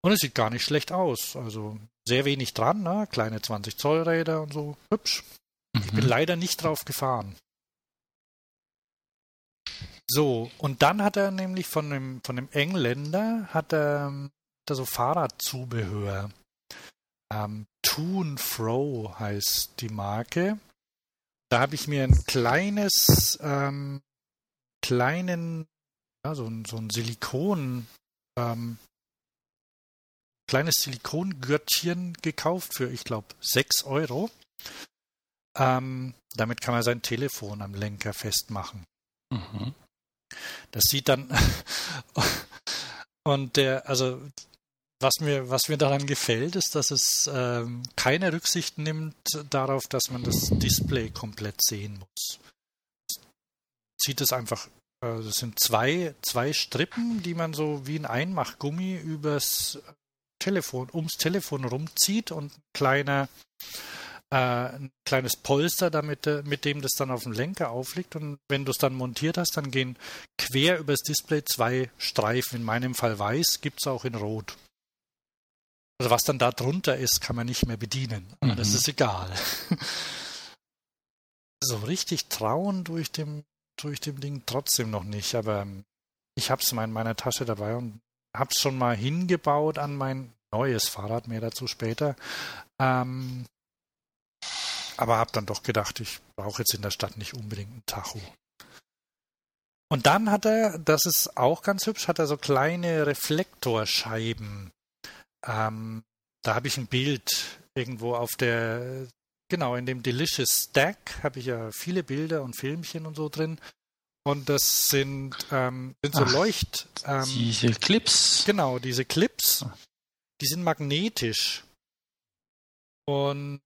Und es sieht gar nicht schlecht aus. Also sehr wenig dran, ne? kleine 20 Zoll Räder und so. Hübsch. Mhm. Ich bin mhm. leider nicht drauf gefahren. So, und dann hat er nämlich von dem, von dem Engländer hat er, hat er so Fahrradzubehör. Ähm, Toon Fro heißt die Marke. Da habe ich mir ein kleines, ähm, kleinen, ja, so, so ein Silikon, ähm, kleines Silikongürtchen gekauft für, ich glaube, 6 Euro. Ähm, damit kann man sein Telefon am Lenker festmachen. Mhm. Das sieht dann und der, also was mir, was mir daran gefällt, ist, dass es ähm, keine Rücksicht nimmt darauf, dass man das Display komplett sehen muss. Zieht es einfach, äh, das sind zwei, zwei Strippen, die man so wie ein Einmachgummi übers Telefon, ums Telefon rumzieht und ein kleiner äh, ein kleines Polster, damit, äh, mit dem das dann auf dem Lenker aufliegt. Und wenn du es dann montiert hast, dann gehen quer übers Display zwei Streifen. In meinem Fall weiß, gibt es auch in Rot. Also was dann da drunter ist, kann man nicht mehr bedienen. Aber mhm. das ist egal. so richtig trauen durch dem, durch dem Ding trotzdem noch nicht. Aber ähm, ich habe es mal in meiner Tasche dabei und habe es schon mal hingebaut an mein neues Fahrrad, mehr dazu später. Ähm, aber habe dann doch gedacht, ich brauche jetzt in der Stadt nicht unbedingt ein Tacho. Und dann hat er, das ist auch ganz hübsch, hat er so kleine Reflektorscheiben ähm, da habe ich ein Bild irgendwo auf der, genau, in dem Delicious Stack habe ich ja viele Bilder und Filmchen und so drin. Und das sind, ähm, sind so Ach, Leucht. Ähm, diese Clips. Genau, diese Clips. Die sind magnetisch. Und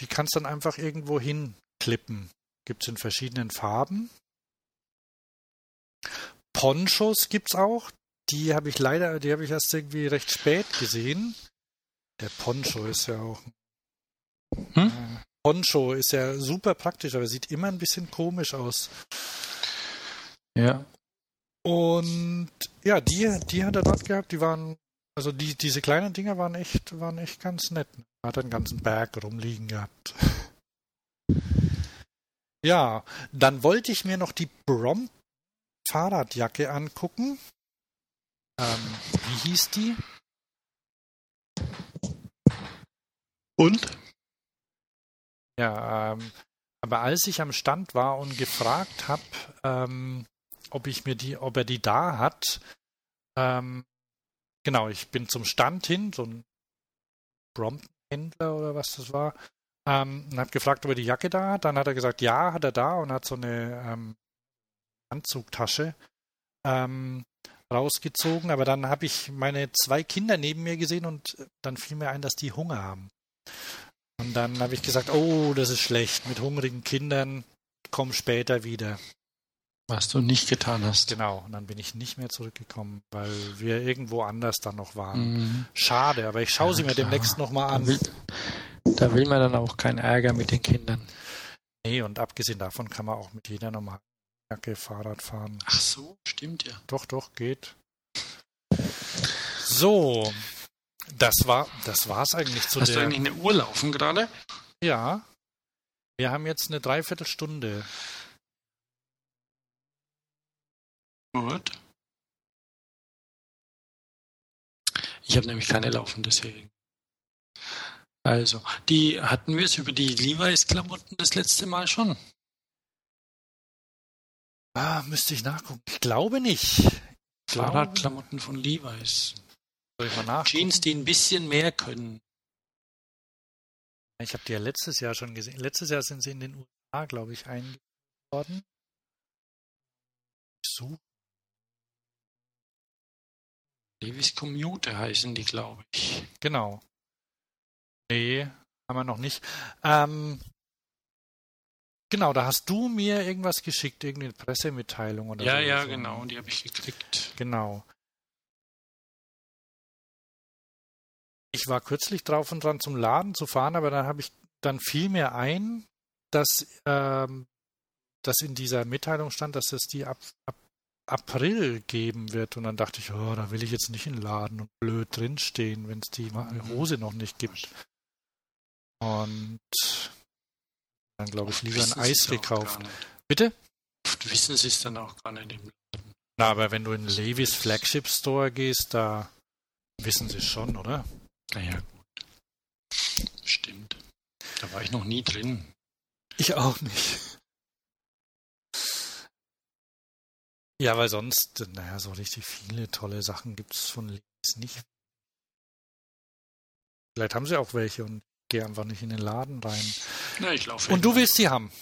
die kannst dann einfach irgendwo hinklippen. Gibt es in verschiedenen Farben. Ponchos gibt es auch die habe ich leider, die habe ich erst irgendwie recht spät gesehen. Der Poncho ist ja auch. Hm? Poncho ist ja super praktisch, aber sieht immer ein bisschen komisch aus. Ja. Und ja, die, die hat er dort gehabt, die waren, also die, diese kleinen Dinger waren echt, waren echt ganz nett. Er hat einen ganzen Berg rumliegen gehabt. Ja, dann wollte ich mir noch die Brom Fahrradjacke angucken. Ähm, wie hieß die? Und? Ja, ähm, aber als ich am Stand war und gefragt habe, ähm, ob ich mir die, ob er die da hat, ähm, genau, ich bin zum Stand hin, so ein Brompton-Händler oder was das war, ähm, und habe gefragt, ob er die Jacke da hat. Dann hat er gesagt, ja, hat er da und hat so eine ähm, Anzugtasche. Ähm, rausgezogen, aber dann habe ich meine zwei Kinder neben mir gesehen und dann fiel mir ein, dass die Hunger haben. Und dann habe ich gesagt, oh, das ist schlecht, mit hungrigen Kindern, komm später wieder. Was du nicht getan hast. Genau, und dann bin ich nicht mehr zurückgekommen, weil wir irgendwo anders dann noch waren. Mhm. Schade, aber ich schaue ja, sie mir klar. demnächst nochmal an. Da will, da will man dann auch keinen Ärger mit den Kindern. Nee, und abgesehen davon kann man auch mit jeder normalen Jacke Fahrrad fahren. Ach so, stimmt ja. Doch, doch, geht. So. Das war, das war's eigentlich zu Hast der. du eigentlich eine Uhr laufen gerade? Ja. Wir haben jetzt eine Dreiviertelstunde. Gut. Ich habe nämlich keine laufen, deswegen. Also, die hatten wir es über die Levi's-Klamotten das letzte Mal schon. Ah, müsste ich nachgucken. Ich glaube nicht. Fahrradklamotten von Levi's. Jeans, die ein bisschen mehr können. Ich habe die ja letztes Jahr schon gesehen. Letztes Jahr sind sie in den USA, glaube ich, eingeführt worden. So. Levi's Commuter heißen die, glaube ich. Genau. Nee, haben wir noch nicht. Ähm, genau, da hast du mir irgendwas geschickt, irgendeine Pressemitteilung oder Ja, so. ja, so. genau, die habe ich gekriegt. Genau. Ich war kürzlich drauf und dran zum Laden zu fahren, aber dann habe ich dann fiel mir ein, dass, ähm, dass in dieser Mitteilung stand, dass es die ab, ab April geben wird. Und dann dachte ich, oh, da will ich jetzt nicht in den Laden und blöd drinstehen, wenn es die Ma- Hose noch nicht gibt. Und dann glaube ich lieber ein Eis gekauft. Bitte? Oft wissen sie es dann auch gar nicht im Laden. Na, aber wenn du in Levis Flagship Store gehst, da wissen sie es schon, oder? Naja, gut. Stimmt. Da war ich noch nie drin. Ich auch nicht. Ja, weil sonst, naja, so richtig viele tolle Sachen gibt es von Levis nicht. Vielleicht haben sie auch welche und ich gehe einfach nicht in den Laden rein. Na, ich laufe Und du willst die haben?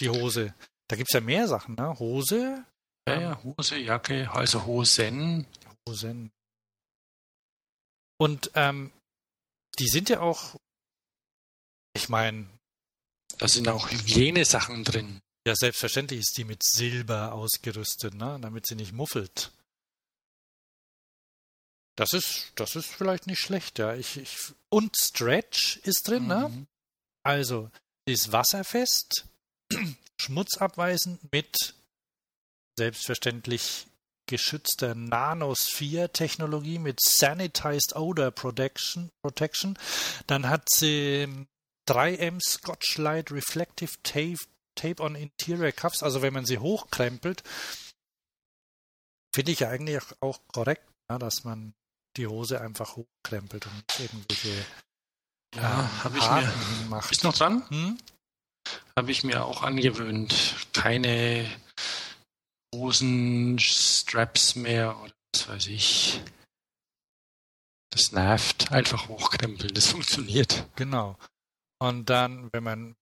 Die Hose. Da gibt es ja mehr Sachen, ne? Hose, Ja, ja, Hose, Jacke, also Hosen. Hosen. Und ähm, die sind ja auch, ich meine, Da sind auch Hygienesachen drin. Ja, selbstverständlich ist die mit Silber ausgerüstet, ne? damit sie nicht muffelt. Das ist, das ist vielleicht nicht schlecht, ja. Ich, ich, und Stretch ist drin, ne? Mhm. Also, sie ist wasserfest, schmutzabweisend mit selbstverständlich geschützter Nanosphere-Technologie mit Sanitized Odor Protection. Protection. Dann hat sie 3M Scotch-Light Reflective Tape, Tape on Interior Cuffs. Also wenn man sie hochkrempelt, finde ich ja eigentlich auch korrekt, ja, dass man die Hose einfach hochkrempelt und irgendwelche Ja, ähm, habe ich mir. hinmacht. Ist noch dran? Hm? Habe ich mir auch angewöhnt. Keine Hosenstraps mehr oder was weiß ich. Das nervt. Einfach hochkrempeln, das funktioniert. Genau. Und dann, wenn man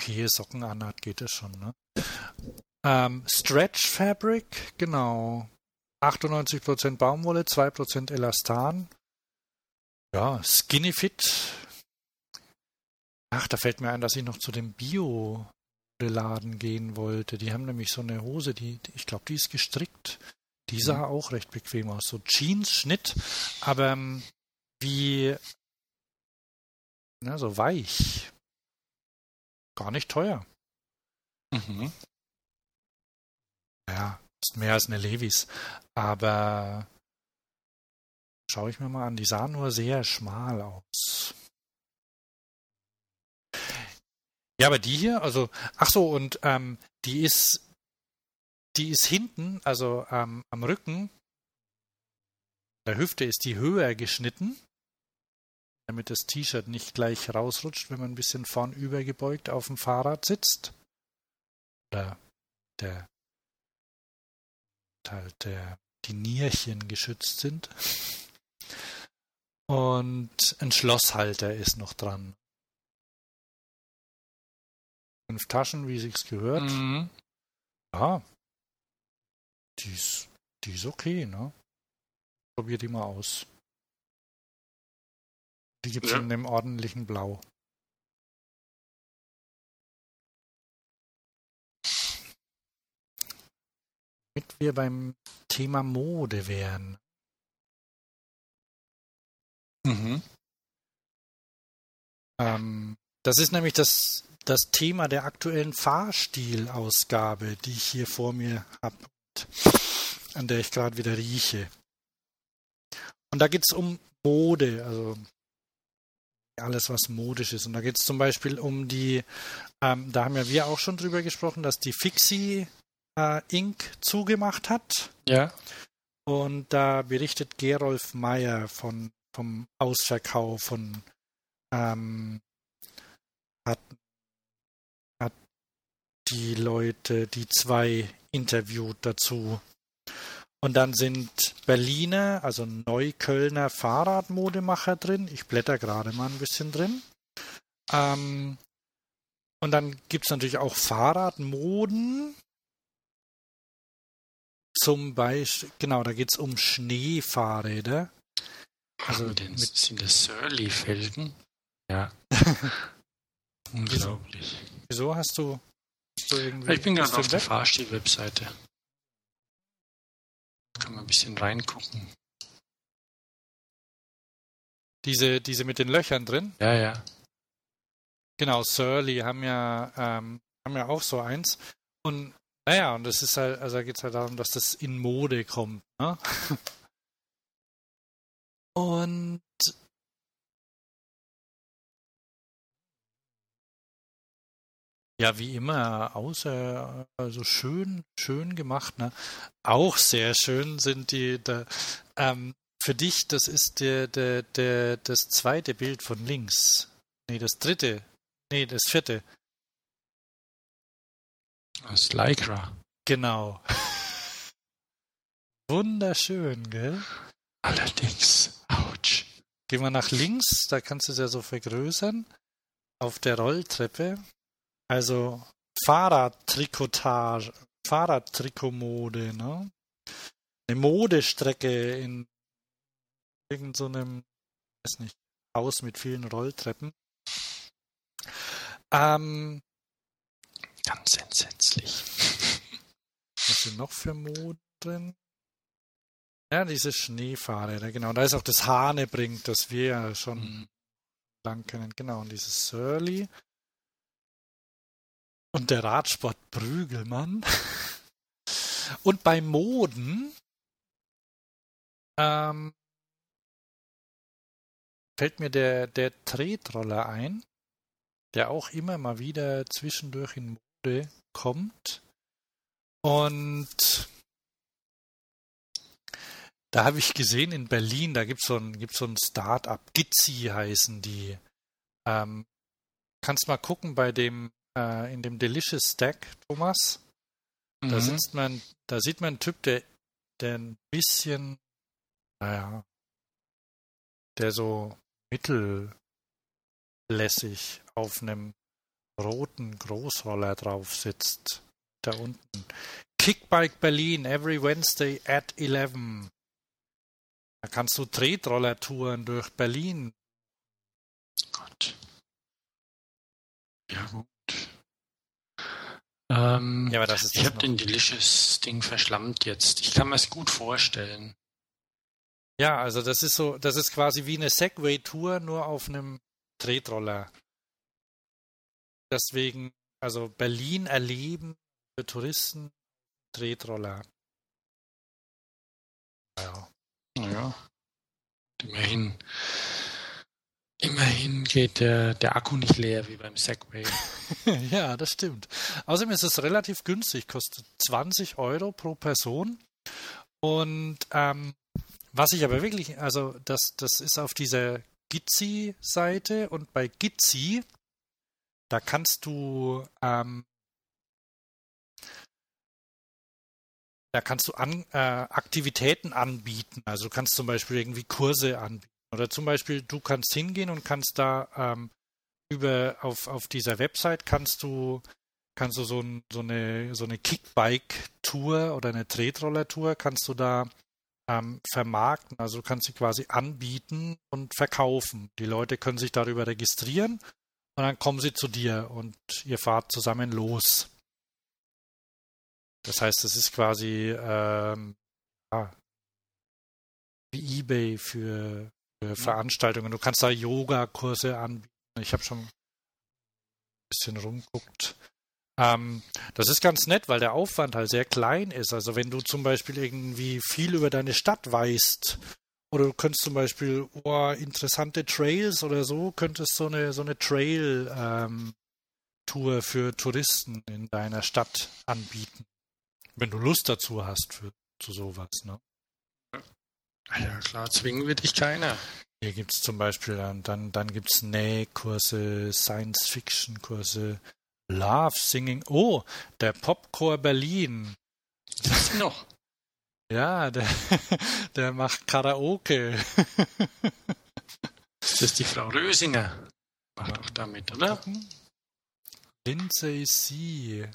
okay Socken anhat, geht es schon. Ne? Ähm, Stretch Fabric, genau. 98% Baumwolle, 2% Elastan. Ja, Skinny Fit. Ach, da fällt mir ein, dass ich noch zu dem Bio-Laden gehen wollte. Die haben nämlich so eine Hose, die, die ich glaube, die ist gestrickt. Die sah auch recht bequem aus. So Jeans-Schnitt, aber ähm, wie ne, so weich. Gar nicht teuer. Mhm. Ja, ist mehr als eine Levis. Aber schaue ich mir mal an, die sah nur sehr schmal aus. Ja, aber die hier, also, ach so, und ähm, die ist, die ist hinten, also ähm, am Rücken, der Hüfte ist die höher geschnitten, damit das T-Shirt nicht gleich rausrutscht, wenn man ein bisschen vornüber gebeugt auf dem Fahrrad sitzt. Oder der halt der, die Nierchen geschützt sind. Und ein Schlosshalter ist noch dran. Fünf Taschen, wie sich's gehört. Mhm. Ja. Die ist, die ist okay, ne? Probier die mal aus. Die gibt's Ja. in dem ordentlichen Blau. Damit wir beim Thema Mode wären. Mhm. Ähm, das ist nämlich das, das Thema der aktuellen Fahrstilausgabe, die ich hier vor mir habe, an der ich gerade wieder rieche. Und da geht es um Mode, also alles, was modisch ist. Und da geht es zum Beispiel um die, ähm, da haben ja wir auch schon drüber gesprochen, dass die Fixie äh, Inc. zugemacht hat. Ja. Und da berichtet Gerolf Meyer von, vom Ausverkauf von ähm, hat, hat die Leute, die zwei interviewt dazu. Und dann sind Berliner, also Neuköllner Fahrradmodemacher drin. Ich blätter gerade mal ein bisschen drin. Ähm, und dann gibt es natürlich auch Fahrradmoden. Zum Beispiel, genau, da geht es um Schneefahrräder. Also mit sind das Surly-Felgen? Ja. Unglaublich. Wieso hast du, du irgendwie. Ich bin gerade auf der Fahrstiel-Webseite. Kann man ein bisschen reingucken. Diese, diese mit den Löchern drin? Ja, ja. Genau, Surly haben ja, ähm, haben ja auch so eins. Und naja, und das ist halt, also da geht es halt darum, dass das in Mode kommt. Ne? Und Ja, wie immer, außer also schön, schön gemacht. Ne? Auch sehr schön sind die. Da, ähm, für dich, das ist der, der, der, das zweite Bild von links. Nee, das dritte. Nee, das vierte. Aus Lycra. Genau. Wunderschön, gell? Allerdings. Autsch. Gehen wir nach links, da kannst du es ja so vergrößern. Auf der Rolltreppe also Fahrradtrikotage, Fahrradtrikotmode, ne? Eine Modestrecke in irgendeinem, so weiß nicht, Haus mit vielen Rolltreppen. Ähm, Ganz entsetzlich. Was sind noch für Moden drin? Ja, diese Schneefahrräder, genau. Da ist auch das Hanebring, das wir ja schon mhm. lang kennen. Genau, und dieses Surly. Und der Radsport Prügelmann. Und bei Moden ähm, fällt mir der, der Tretroller ein, der auch immer mal wieder zwischendurch in Mode kommt. Und da habe ich gesehen in Berlin, da gibt so es so ein Start-up, Gitzi heißen die. Ähm, kannst mal gucken bei dem äh, in dem Delicious Stack, Thomas. Mhm. Da sitzt man, da sieht man einen Typ, der, der ein bisschen, naja, der so mittellässig auf einem roten Großroller drauf sitzt. Da unten. Kickbike Berlin, every Wednesday at 11. Da kannst du Tretroller-Touren durch Berlin. Gott. Ja. Ähm, ja, aber das ist ich habe den Delicious-Ding verschlammt jetzt. Ich kann mir es gut vorstellen. Ja, also das ist so, das ist quasi wie eine Segway-Tour, nur auf einem Tretroller. Deswegen, also Berlin erleben für Touristen Tretroller. Ja. Naja. Immerhin Immerhin geht der, der Akku nicht leer wie beim Segway. ja, das stimmt. Außerdem ist es relativ günstig, kostet 20 Euro pro Person. Und ähm, was ich aber wirklich, also das, das ist auf dieser Gitzi-Seite und bei Gitzi, da kannst du ähm, da kannst du an, äh, Aktivitäten anbieten. Also du kannst zum Beispiel irgendwie Kurse anbieten oder zum Beispiel, du kannst hingehen und kannst da ähm, über auf, auf dieser Website kannst du kannst du so, so eine so eine Kickbike-Tour oder eine Tretroller-Tour kannst du da ähm, vermarkten. Also du kannst sie quasi anbieten und verkaufen. Die Leute können sich darüber registrieren und dann kommen sie zu dir und ihr fahrt zusammen los. Das heißt, es ist quasi ähm, ja, wie eBay für, äh, Veranstaltungen. Du kannst da Yoga-Kurse anbieten. Ich habe schon ein bisschen rumguckt. Ähm, das ist ganz nett, weil der Aufwand halt sehr klein ist. Also wenn du zum Beispiel irgendwie viel über deine Stadt weißt oder du könntest zum Beispiel oh, interessante Trails oder so, könntest so eine so eine Trail ähm, für Touristen in deiner Stadt anbieten. Wenn du Lust dazu hast für zu sowas, ne? Ja klar, zwingen wird dich keiner. Hier gibt es zum Beispiel, dann, dann, dann gibt es Nähkurse, Science-Fiction-Kurse, Love Singing. Oh, der Popcore Berlin. Was noch? Ja, der, der macht Karaoke. Das ist die Frau Rösinger. Macht doch damit, oder? Lindsay C.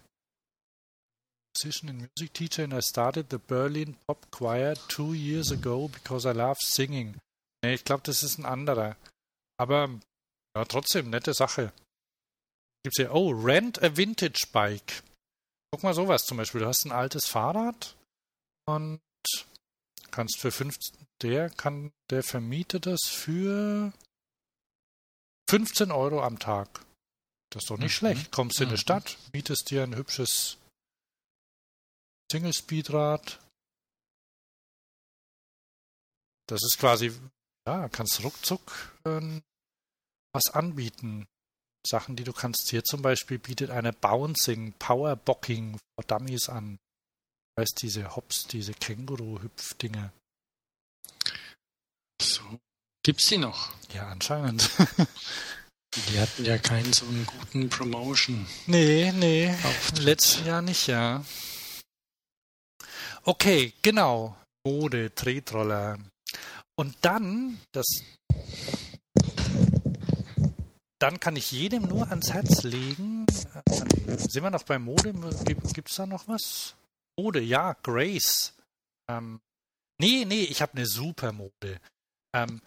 Musician and music teacher, and I started the Berlin Pop Choir two years ago because I love singing. Nee, ich glaube, das ist ein anderer. Aber ja, trotzdem, nette Sache. Gibt's hier, oh, rent a vintage bike. Guck mal sowas zum Beispiel. Du hast ein altes Fahrrad und kannst für 15, der kann, der vermietet das für 15 Euro am Tag. Das ist doch nicht mhm. schlecht. Kommst in mhm. eine Stadt, mietest dir ein hübsches Single-Speed-Rad. Das ist quasi, ja, kannst ruckzuck äh, was anbieten. Sachen, die du kannst. Hier zum Beispiel bietet eine Bouncing, Powerbocking for Dummies an. Heißt diese Hops, diese Känguru-Hüpfdinge. So. Gibt's die noch? Ja, anscheinend. die hatten ja keinen so einen guten Promotion. Nee, nee. Im letzten Jahr nicht, ja. Okay, genau. Mode, Tretroller. Und dann, das dann kann ich jedem nur ans Herz legen. Äh, sind wir noch bei Mode? Gibt es da noch was? Mode, ja, Grace. Ähm, nee, nee, ich habe eine super Mode. Ähm,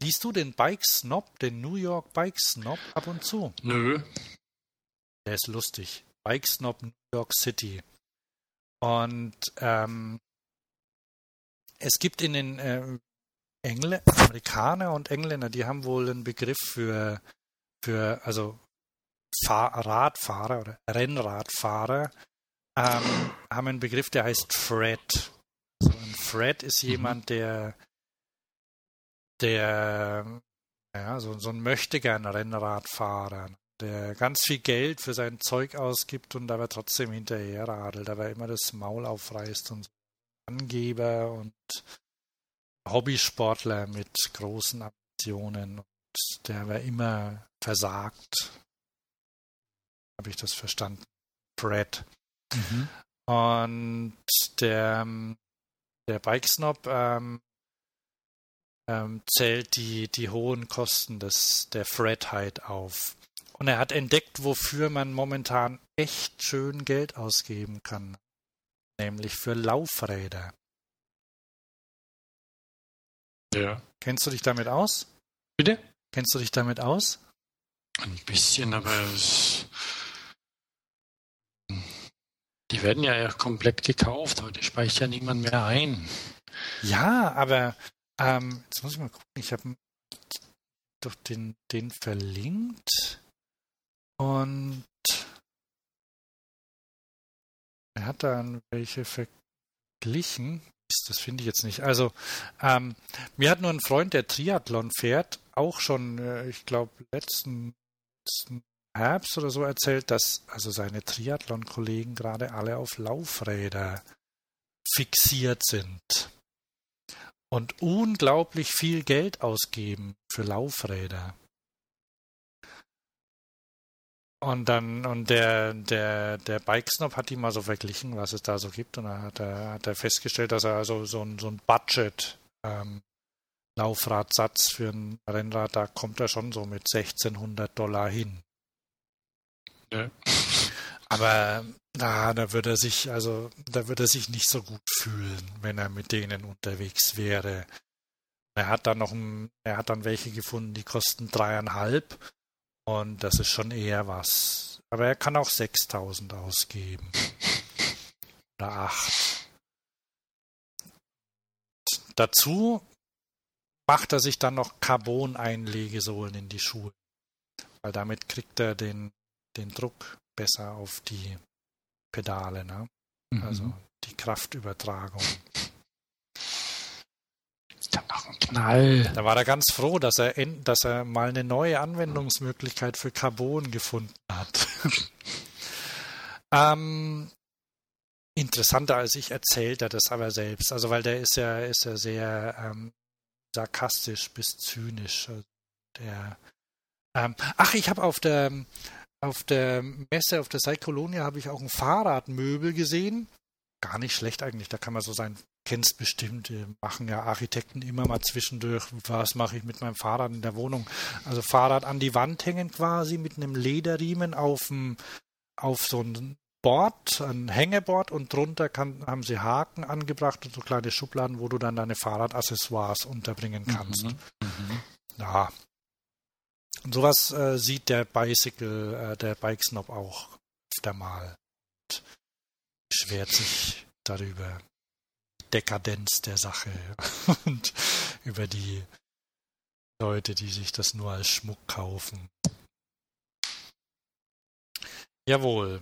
liest du den Bike Snob, den New York Bike Snob ab und zu? Nö. Der ist lustig. Bike Snob New York City. Und ähm, es gibt in den äh, Engl Amerikaner und Engländer, die haben wohl einen Begriff für, für also Fahr Radfahrer oder Rennradfahrer, ähm, haben einen Begriff, der heißt Fred. Also ein Fred ist mhm. jemand, der, der ja, so, so ein möchtegern Rennradfahrer, der ganz viel Geld für sein Zeug ausgibt und aber trotzdem hinterher radelt, aber immer das Maul aufreißt und. Angeber und Hobbysportler mit großen Ambitionen und der aber immer versagt. Habe ich das verstanden? Brad. Mhm. Und der, der Bike Snob ähm, ähm, zählt die, die hohen Kosten des, der Fredheit auf. Und er hat entdeckt, wofür man momentan echt schön Geld ausgeben kann. Nämlich für Laufräder. Ja. Kennst du dich damit aus? Bitte? Kennst du dich damit aus? Ein bisschen, aber es, die werden ja komplett gekauft. Heute speichert ja niemand mehr ein. Ja, aber ähm, jetzt muss ich mal gucken. Ich habe doch den, den verlinkt und er hat dann welche verglichen das finde ich jetzt nicht. Also, ähm, mir hat nur ein Freund, der Triathlon fährt, auch schon, äh, ich glaube, letzten, letzten Herbst oder so erzählt, dass also seine Triathlon-Kollegen gerade alle auf Laufräder fixiert sind und unglaublich viel Geld ausgeben für Laufräder. Und dann, und der, der, der Bikesnob hat ihm mal so verglichen, was es da so gibt. Und dann hat er, hat er festgestellt, dass er also so ein, so ein Budget ähm, Laufradsatz für ein Rennrad, da kommt er schon so mit 1600 Dollar hin. Ja. Aber da, da würde er sich, also, da würde er sich nicht so gut fühlen, wenn er mit denen unterwegs wäre. Er hat dann noch ein, er hat dann welche gefunden, die kosten dreieinhalb und das ist schon eher was. Aber er kann auch 6000 ausgeben. Oder 8. Dazu macht er sich dann noch Carbon-Einlegesohlen in die Schuhe. Weil damit kriegt er den, den Druck besser auf die Pedale. Ne? Mhm. Also die Kraftübertragung. Dann noch einen Knall. Da war er ganz froh, dass er, dass er mal eine neue Anwendungsmöglichkeit für Carbon gefunden hat. ähm, interessanter als ich erzählt er das aber selbst. Also weil der ist ja, ist ja sehr ähm, sarkastisch bis zynisch. Also der, ähm, ach, ich habe auf der auf der Messe, auf der Cycolonia habe ich auch ein Fahrradmöbel gesehen. Gar nicht schlecht eigentlich. Da kann man so sein, kennst bestimmt, machen ja Architekten immer mal zwischendurch, was mache ich mit meinem Fahrrad in der Wohnung. Also Fahrrad an die Wand hängen quasi mit einem Lederriemen auf, dem, auf so ein Board, ein Hängeboard und drunter kann, haben sie Haken angebracht und so kleine Schubladen, wo du dann deine Fahrradaccessoires unterbringen kannst. Mhm. Mhm. Ja. Und sowas äh, sieht der Bicycle, äh, der Bikesnob auch öfter mal. Und beschwert sich darüber. Dekadenz der Sache und über die Leute, die sich das nur als Schmuck kaufen. Jawohl.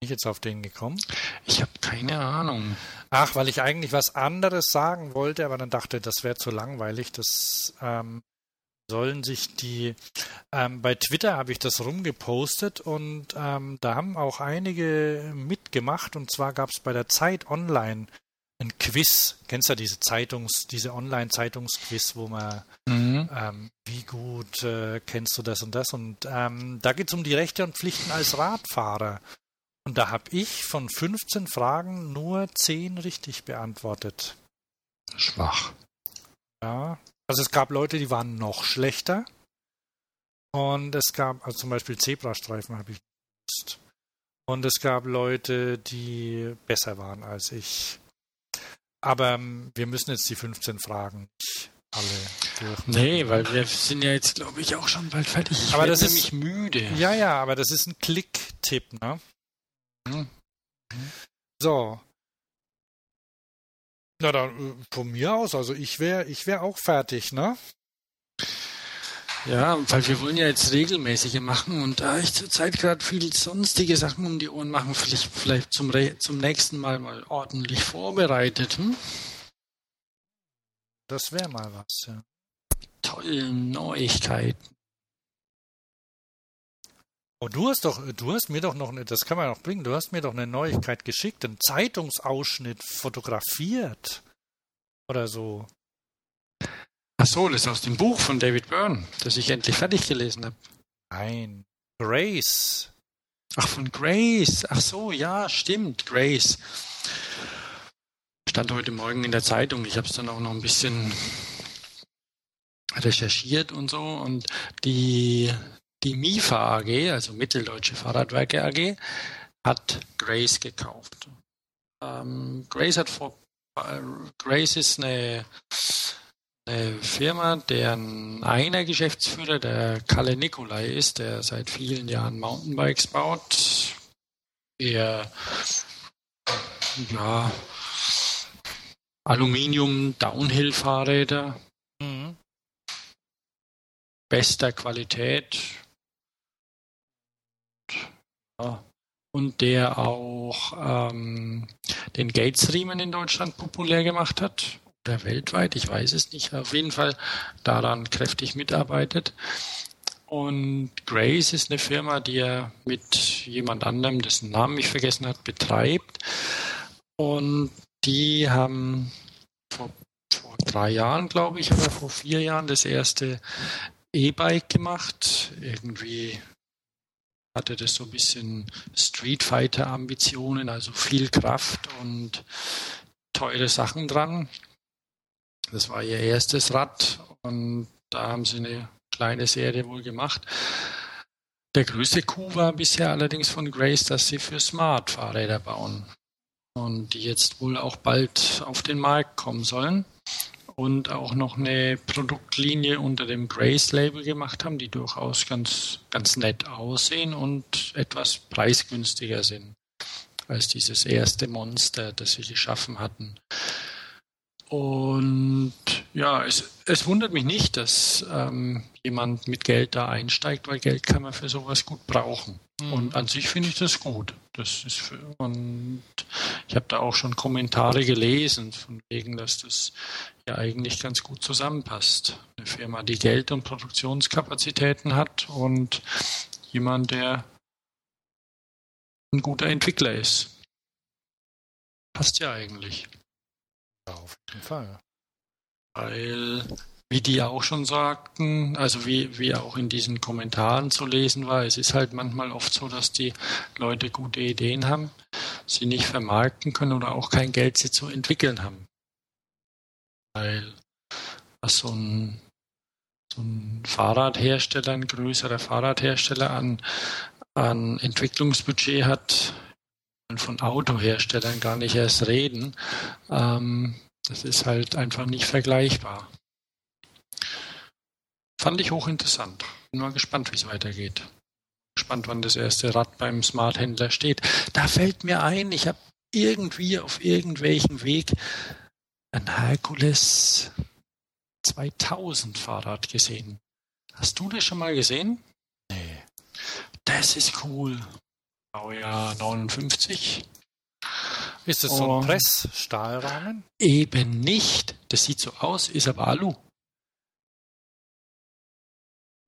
ich jetzt auf den gekommen? Ich habe keine Ahnung. Ach, weil ich eigentlich was anderes sagen wollte, aber dann dachte, das wäre zu langweilig. Das ähm, sollen sich die. Ähm, bei Twitter habe ich das rumgepostet und ähm, da haben auch einige mitgemacht. Und zwar gab es bei der Zeit Online ein Quiz. Kennst du ja diese Zeitungs, diese Online-Zeitungsquiz, wo man mhm. ähm, wie gut äh, kennst du das und das? Und ähm, da geht es um die Rechte und Pflichten als Radfahrer. Und da habe ich von 15 Fragen nur 10 richtig beantwortet. Schwach. Ja. Also es gab Leute, die waren noch schlechter. Und es gab, also zum Beispiel Zebrastreifen habe ich gewusst. Und es gab Leute, die besser waren als ich. Aber ähm, wir müssen jetzt die 15 Fragen nicht alle durch. Nee, weil wir sind ja jetzt, glaube ich, auch schon bald fertig. Ich aber das ist nämlich müde. Ja, ja, aber das ist ein Klick-Tipp, ne? Mhm. So. Na dann, äh, von mir aus, also ich wäre ich wär auch fertig, ne? Ja, weil wir wollen ja jetzt regelmäßige machen und da ich zurzeit gerade viel sonstige Sachen um die Ohren machen, vielleicht, vielleicht zum, zum nächsten Mal mal ordentlich vorbereitet. Hm? Das wäre mal was, ja. Tolle Neuigkeiten. Oh, du hast doch, du hast mir doch noch, das kann man noch bringen, du hast mir doch eine Neuigkeit geschickt, einen Zeitungsausschnitt fotografiert. Oder so. Ach so, das ist aus dem Buch von David Byrne, das ich endlich fertig gelesen habe. Nein, Grace. Ach, von Grace. Ach so, ja, stimmt, Grace. Stand heute Morgen in der Zeitung. Ich habe es dann auch noch ein bisschen recherchiert und so. Und die die MIFA AG, also Mitteldeutsche Fahrradwerke AG, hat Grace gekauft. Ähm, Grace hat vor äh, Grace ist eine, eine, Firma, deren einer Geschäftsführer der Kalle Nikolai ist, der seit vielen Jahren Mountainbikes baut. Er ja, Aluminium-Downhill-Fahrräder mhm. bester Qualität, und der auch ähm, den Gates-Riemen in Deutschland populär gemacht hat. Oder weltweit, ich weiß es nicht. Auf jeden Fall daran kräftig mitarbeitet. Und Grace ist eine Firma, die er mit jemand anderem, dessen Namen ich vergessen habe, betreibt. Und die haben vor, vor drei Jahren, glaube ich, oder vor vier Jahren das erste E-Bike gemacht. Irgendwie hatte das so ein bisschen Street Fighter Ambitionen, also viel Kraft und teure Sachen dran. Das war ihr erstes Rad und da haben sie eine kleine Serie wohl gemacht. Der größte Coup war bisher allerdings von Grace, dass sie für Smart Fahrräder bauen und die jetzt wohl auch bald auf den Markt kommen sollen und auch noch eine Produktlinie unter dem Grace-Label gemacht haben, die durchaus ganz, ganz nett aussehen und etwas preisgünstiger sind als dieses erste Monster, das sie geschaffen hatten. Und ja, es, es wundert mich nicht, dass ähm, jemand mit Geld da einsteigt, weil Geld kann man für sowas gut brauchen. Mhm. Und an sich finde ich das gut. Das ist für, und ich habe da auch schon Kommentare gelesen, von wegen, dass das ja eigentlich ganz gut zusammenpasst. Eine Firma, die Geld und Produktionskapazitäten hat und jemand, der ein guter Entwickler ist. Passt ja eigentlich. Ja, auf jeden Fall. Weil wie die auch schon sagten, also wie, wie auch in diesen Kommentaren zu lesen war, es ist halt manchmal oft so, dass die Leute gute Ideen haben, sie nicht vermarkten können oder auch kein Geld sie zu entwickeln haben. Weil was so ein, so ein Fahrradhersteller, ein größerer Fahrradhersteller an, an Entwicklungsbudget hat, von Autoherstellern gar nicht erst reden, ähm, das ist halt einfach nicht vergleichbar. Fand ich hochinteressant. Bin mal gespannt, wie es weitergeht. Gespannt, wann das erste Rad beim Smart-Händler steht. Da fällt mir ein, ich habe irgendwie auf irgendwelchen Weg ein Hercules 2000 Fahrrad gesehen. Hast du das schon mal gesehen? Nee. Das ist cool. Baujahr 59. Ist das so ein Pressstahlrahmen? Eben nicht. Das sieht so aus, ist aber Alu.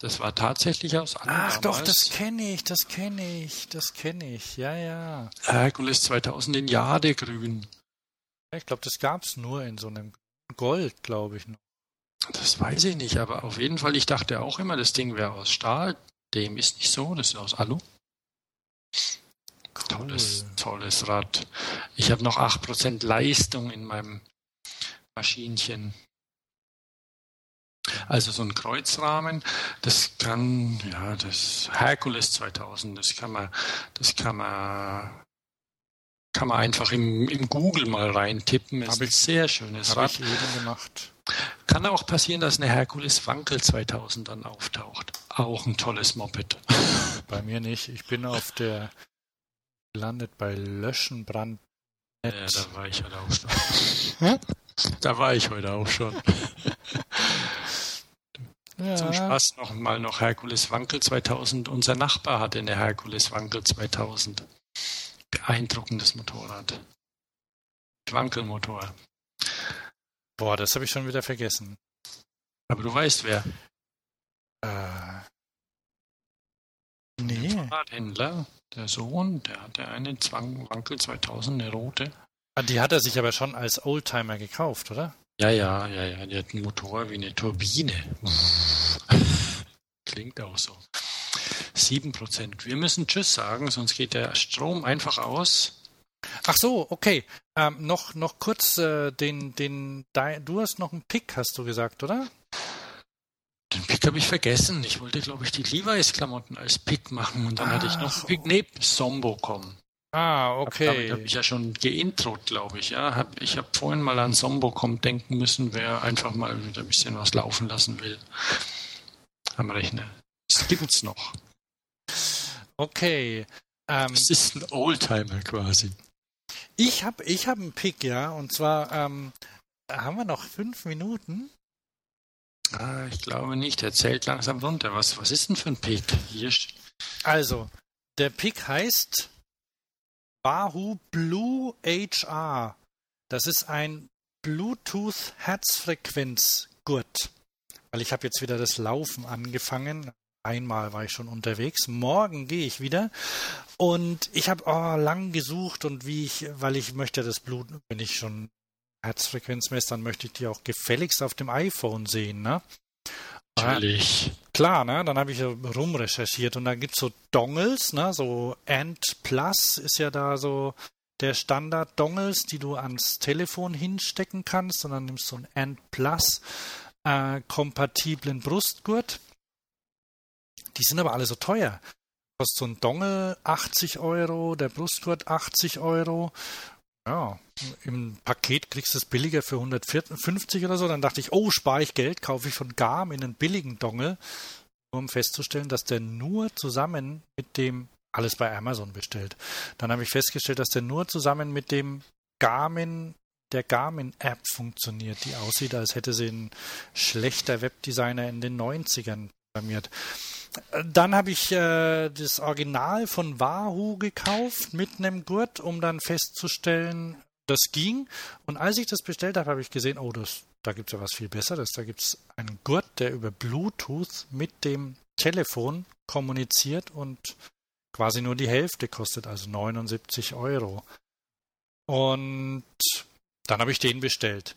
Das war tatsächlich aus Alu. Ach damals. doch, das kenne ich, das kenne ich, das kenne ich. Ja, ja. Herkules 2000 in Jadegrün. Ich glaube, das gab es nur in so einem Gold, glaube ich noch. Das weiß ich nicht, aber auf jeden Fall, ich dachte auch immer, das Ding wäre aus Stahl. Dem ist nicht so, das ist aus Alu. Cool. Tolles, tolles Rad. Ich habe noch 8% Leistung in meinem Maschinchen. Also so ein Kreuzrahmen, das kann, ja, das Hercules 2000, das kann man, das kann man, kann man einfach im, im Google mal reintippen. Ist ein sehr schönes Rad. Ich eben gemacht. Kann auch passieren, dass eine Hercules Wankel 2000 dann auftaucht. Auch ein tolles Moped. Bei mir nicht. Ich bin auf der gelandet bei Löschen, Brand. Ja, da war ich heute auch schon. da war ich heute auch schon. Ja. Zum Spaß noch mal noch Herkules Wankel 2000. Unser Nachbar hatte eine Herkules Wankel 2000. Beeindruckendes Motorrad. Wankelmotor. Boah, das habe ich schon wieder vergessen. Aber du weißt wer. Äh, nee. Der Fahrradhändler, der Sohn, der hatte eine Zwang Wankel 2000, eine rote. Ah, die hat er sich aber schon als Oldtimer gekauft, oder? Ja, ja, ja, ja. Die hat einen Motor wie eine Turbine. Klingt auch so. 7%. Wir müssen Tschüss sagen, sonst geht der Strom einfach aus. Ach so, okay. Ähm, noch, noch kurz äh, den, den, du hast noch einen Pick, hast du gesagt, oder? Den Pick habe ich vergessen. Ich wollte, glaube ich, die Levi's-Klamotten als Pick machen und dann Ach, hatte ich noch einen Pick neben Sombo kommen. Ah, okay. Damit habe ich ja schon geintrot, glaube ich. Ja, hab, ich habe vorhin mal an Sombocom denken müssen, wer einfach mal wieder ein bisschen was laufen lassen will am Rechner. Das gibt's noch. Okay. Ähm, das ist ein Oldtimer quasi. Ich habe ich hab einen Pick, ja, und zwar ähm, haben wir noch fünf Minuten. Ah, ich glaube nicht. Er zählt langsam runter. Was, was ist denn für ein Pick? Hier also, der Pick heißt Wahoo Blue HR. Das ist ein Bluetooth Herzfrequenzgurt. Weil ich habe jetzt wieder das Laufen angefangen. Einmal war ich schon unterwegs. Morgen gehe ich wieder. Und ich habe oh, lang gesucht und wie ich, weil ich möchte das Blut, wenn ich schon Herzfrequenz messe, dann möchte ich die auch gefälligst auf dem iPhone sehen, ne? Natürlich. Klar, ne? Dann habe ich rumrecherchiert und da gibt es so Dongles, ne? So Ant Plus ist ja da so der Standard Dongles, die du ans Telefon hinstecken kannst und dann nimmst du einen Ant Plus äh, kompatiblen Brustgurt. Die sind aber alle so teuer. Kostet so ein Dongle 80 Euro, der Brustgurt 80 Euro. Ja, im Paket kriegst du es billiger für 150 oder so. Dann dachte ich, oh, spare ich Geld, kaufe ich von Garmin einen billigen Dongle, um festzustellen, dass der nur zusammen mit dem, alles bei Amazon bestellt. Dann habe ich festgestellt, dass der nur zusammen mit dem Garmin, der Garmin-App funktioniert, die aussieht, als hätte sie ein schlechter Webdesigner in den 90ern programmiert. Dann habe ich äh, das Original von Wahoo gekauft mit einem Gurt, um dann festzustellen, das ging. Und als ich das bestellt habe, habe ich gesehen, oh, das, da gibt es ja was viel Besseres. Da gibt es einen Gurt, der über Bluetooth mit dem Telefon kommuniziert und quasi nur die Hälfte kostet, also 79 Euro. Und dann habe ich den bestellt.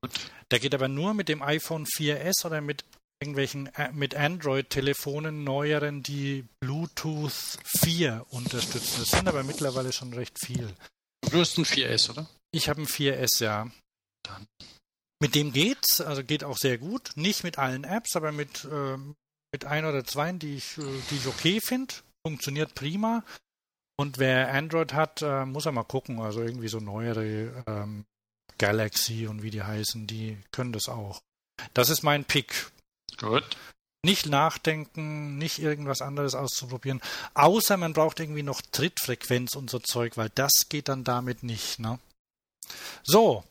Gut. Der geht aber nur mit dem iPhone 4S oder mit irgendwelchen äh, mit Android-Telefonen neueren, die Bluetooth 4 unterstützen. Das sind aber mittlerweile schon recht viel. Du hast ein 4S, oder? Ich habe ein 4S, ja. Dann. Mit dem geht's, also geht auch sehr gut. Nicht mit allen Apps, aber mit, äh, mit ein oder zwei, die ich, äh, die ich okay finde. Funktioniert prima. Und wer Android hat, äh, muss er mal gucken. Also irgendwie so neuere ähm, Galaxy und wie die heißen, die können das auch. Das ist mein Pick. Gut. Nicht nachdenken, nicht irgendwas anderes auszuprobieren. Außer man braucht irgendwie noch Trittfrequenz und so Zeug, weil das geht dann damit nicht, ne? So,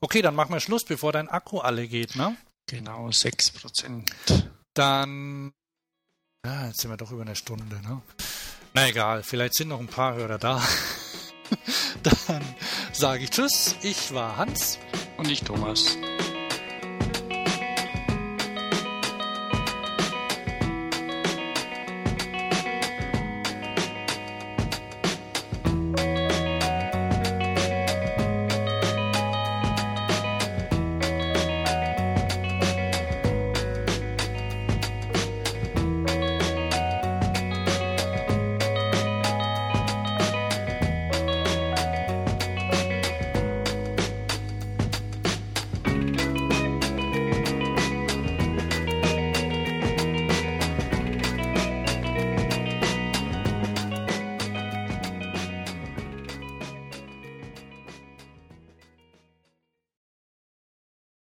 okay, dann machen wir Schluss, bevor dein Akku alle geht, ne? Genau, 6%. Dann. Ja, jetzt sind wir doch über eine Stunde, ne? Na egal, vielleicht sind noch ein paar Hörer da. dann sage ich Tschüss, ich war Hans. Und ich Thomas.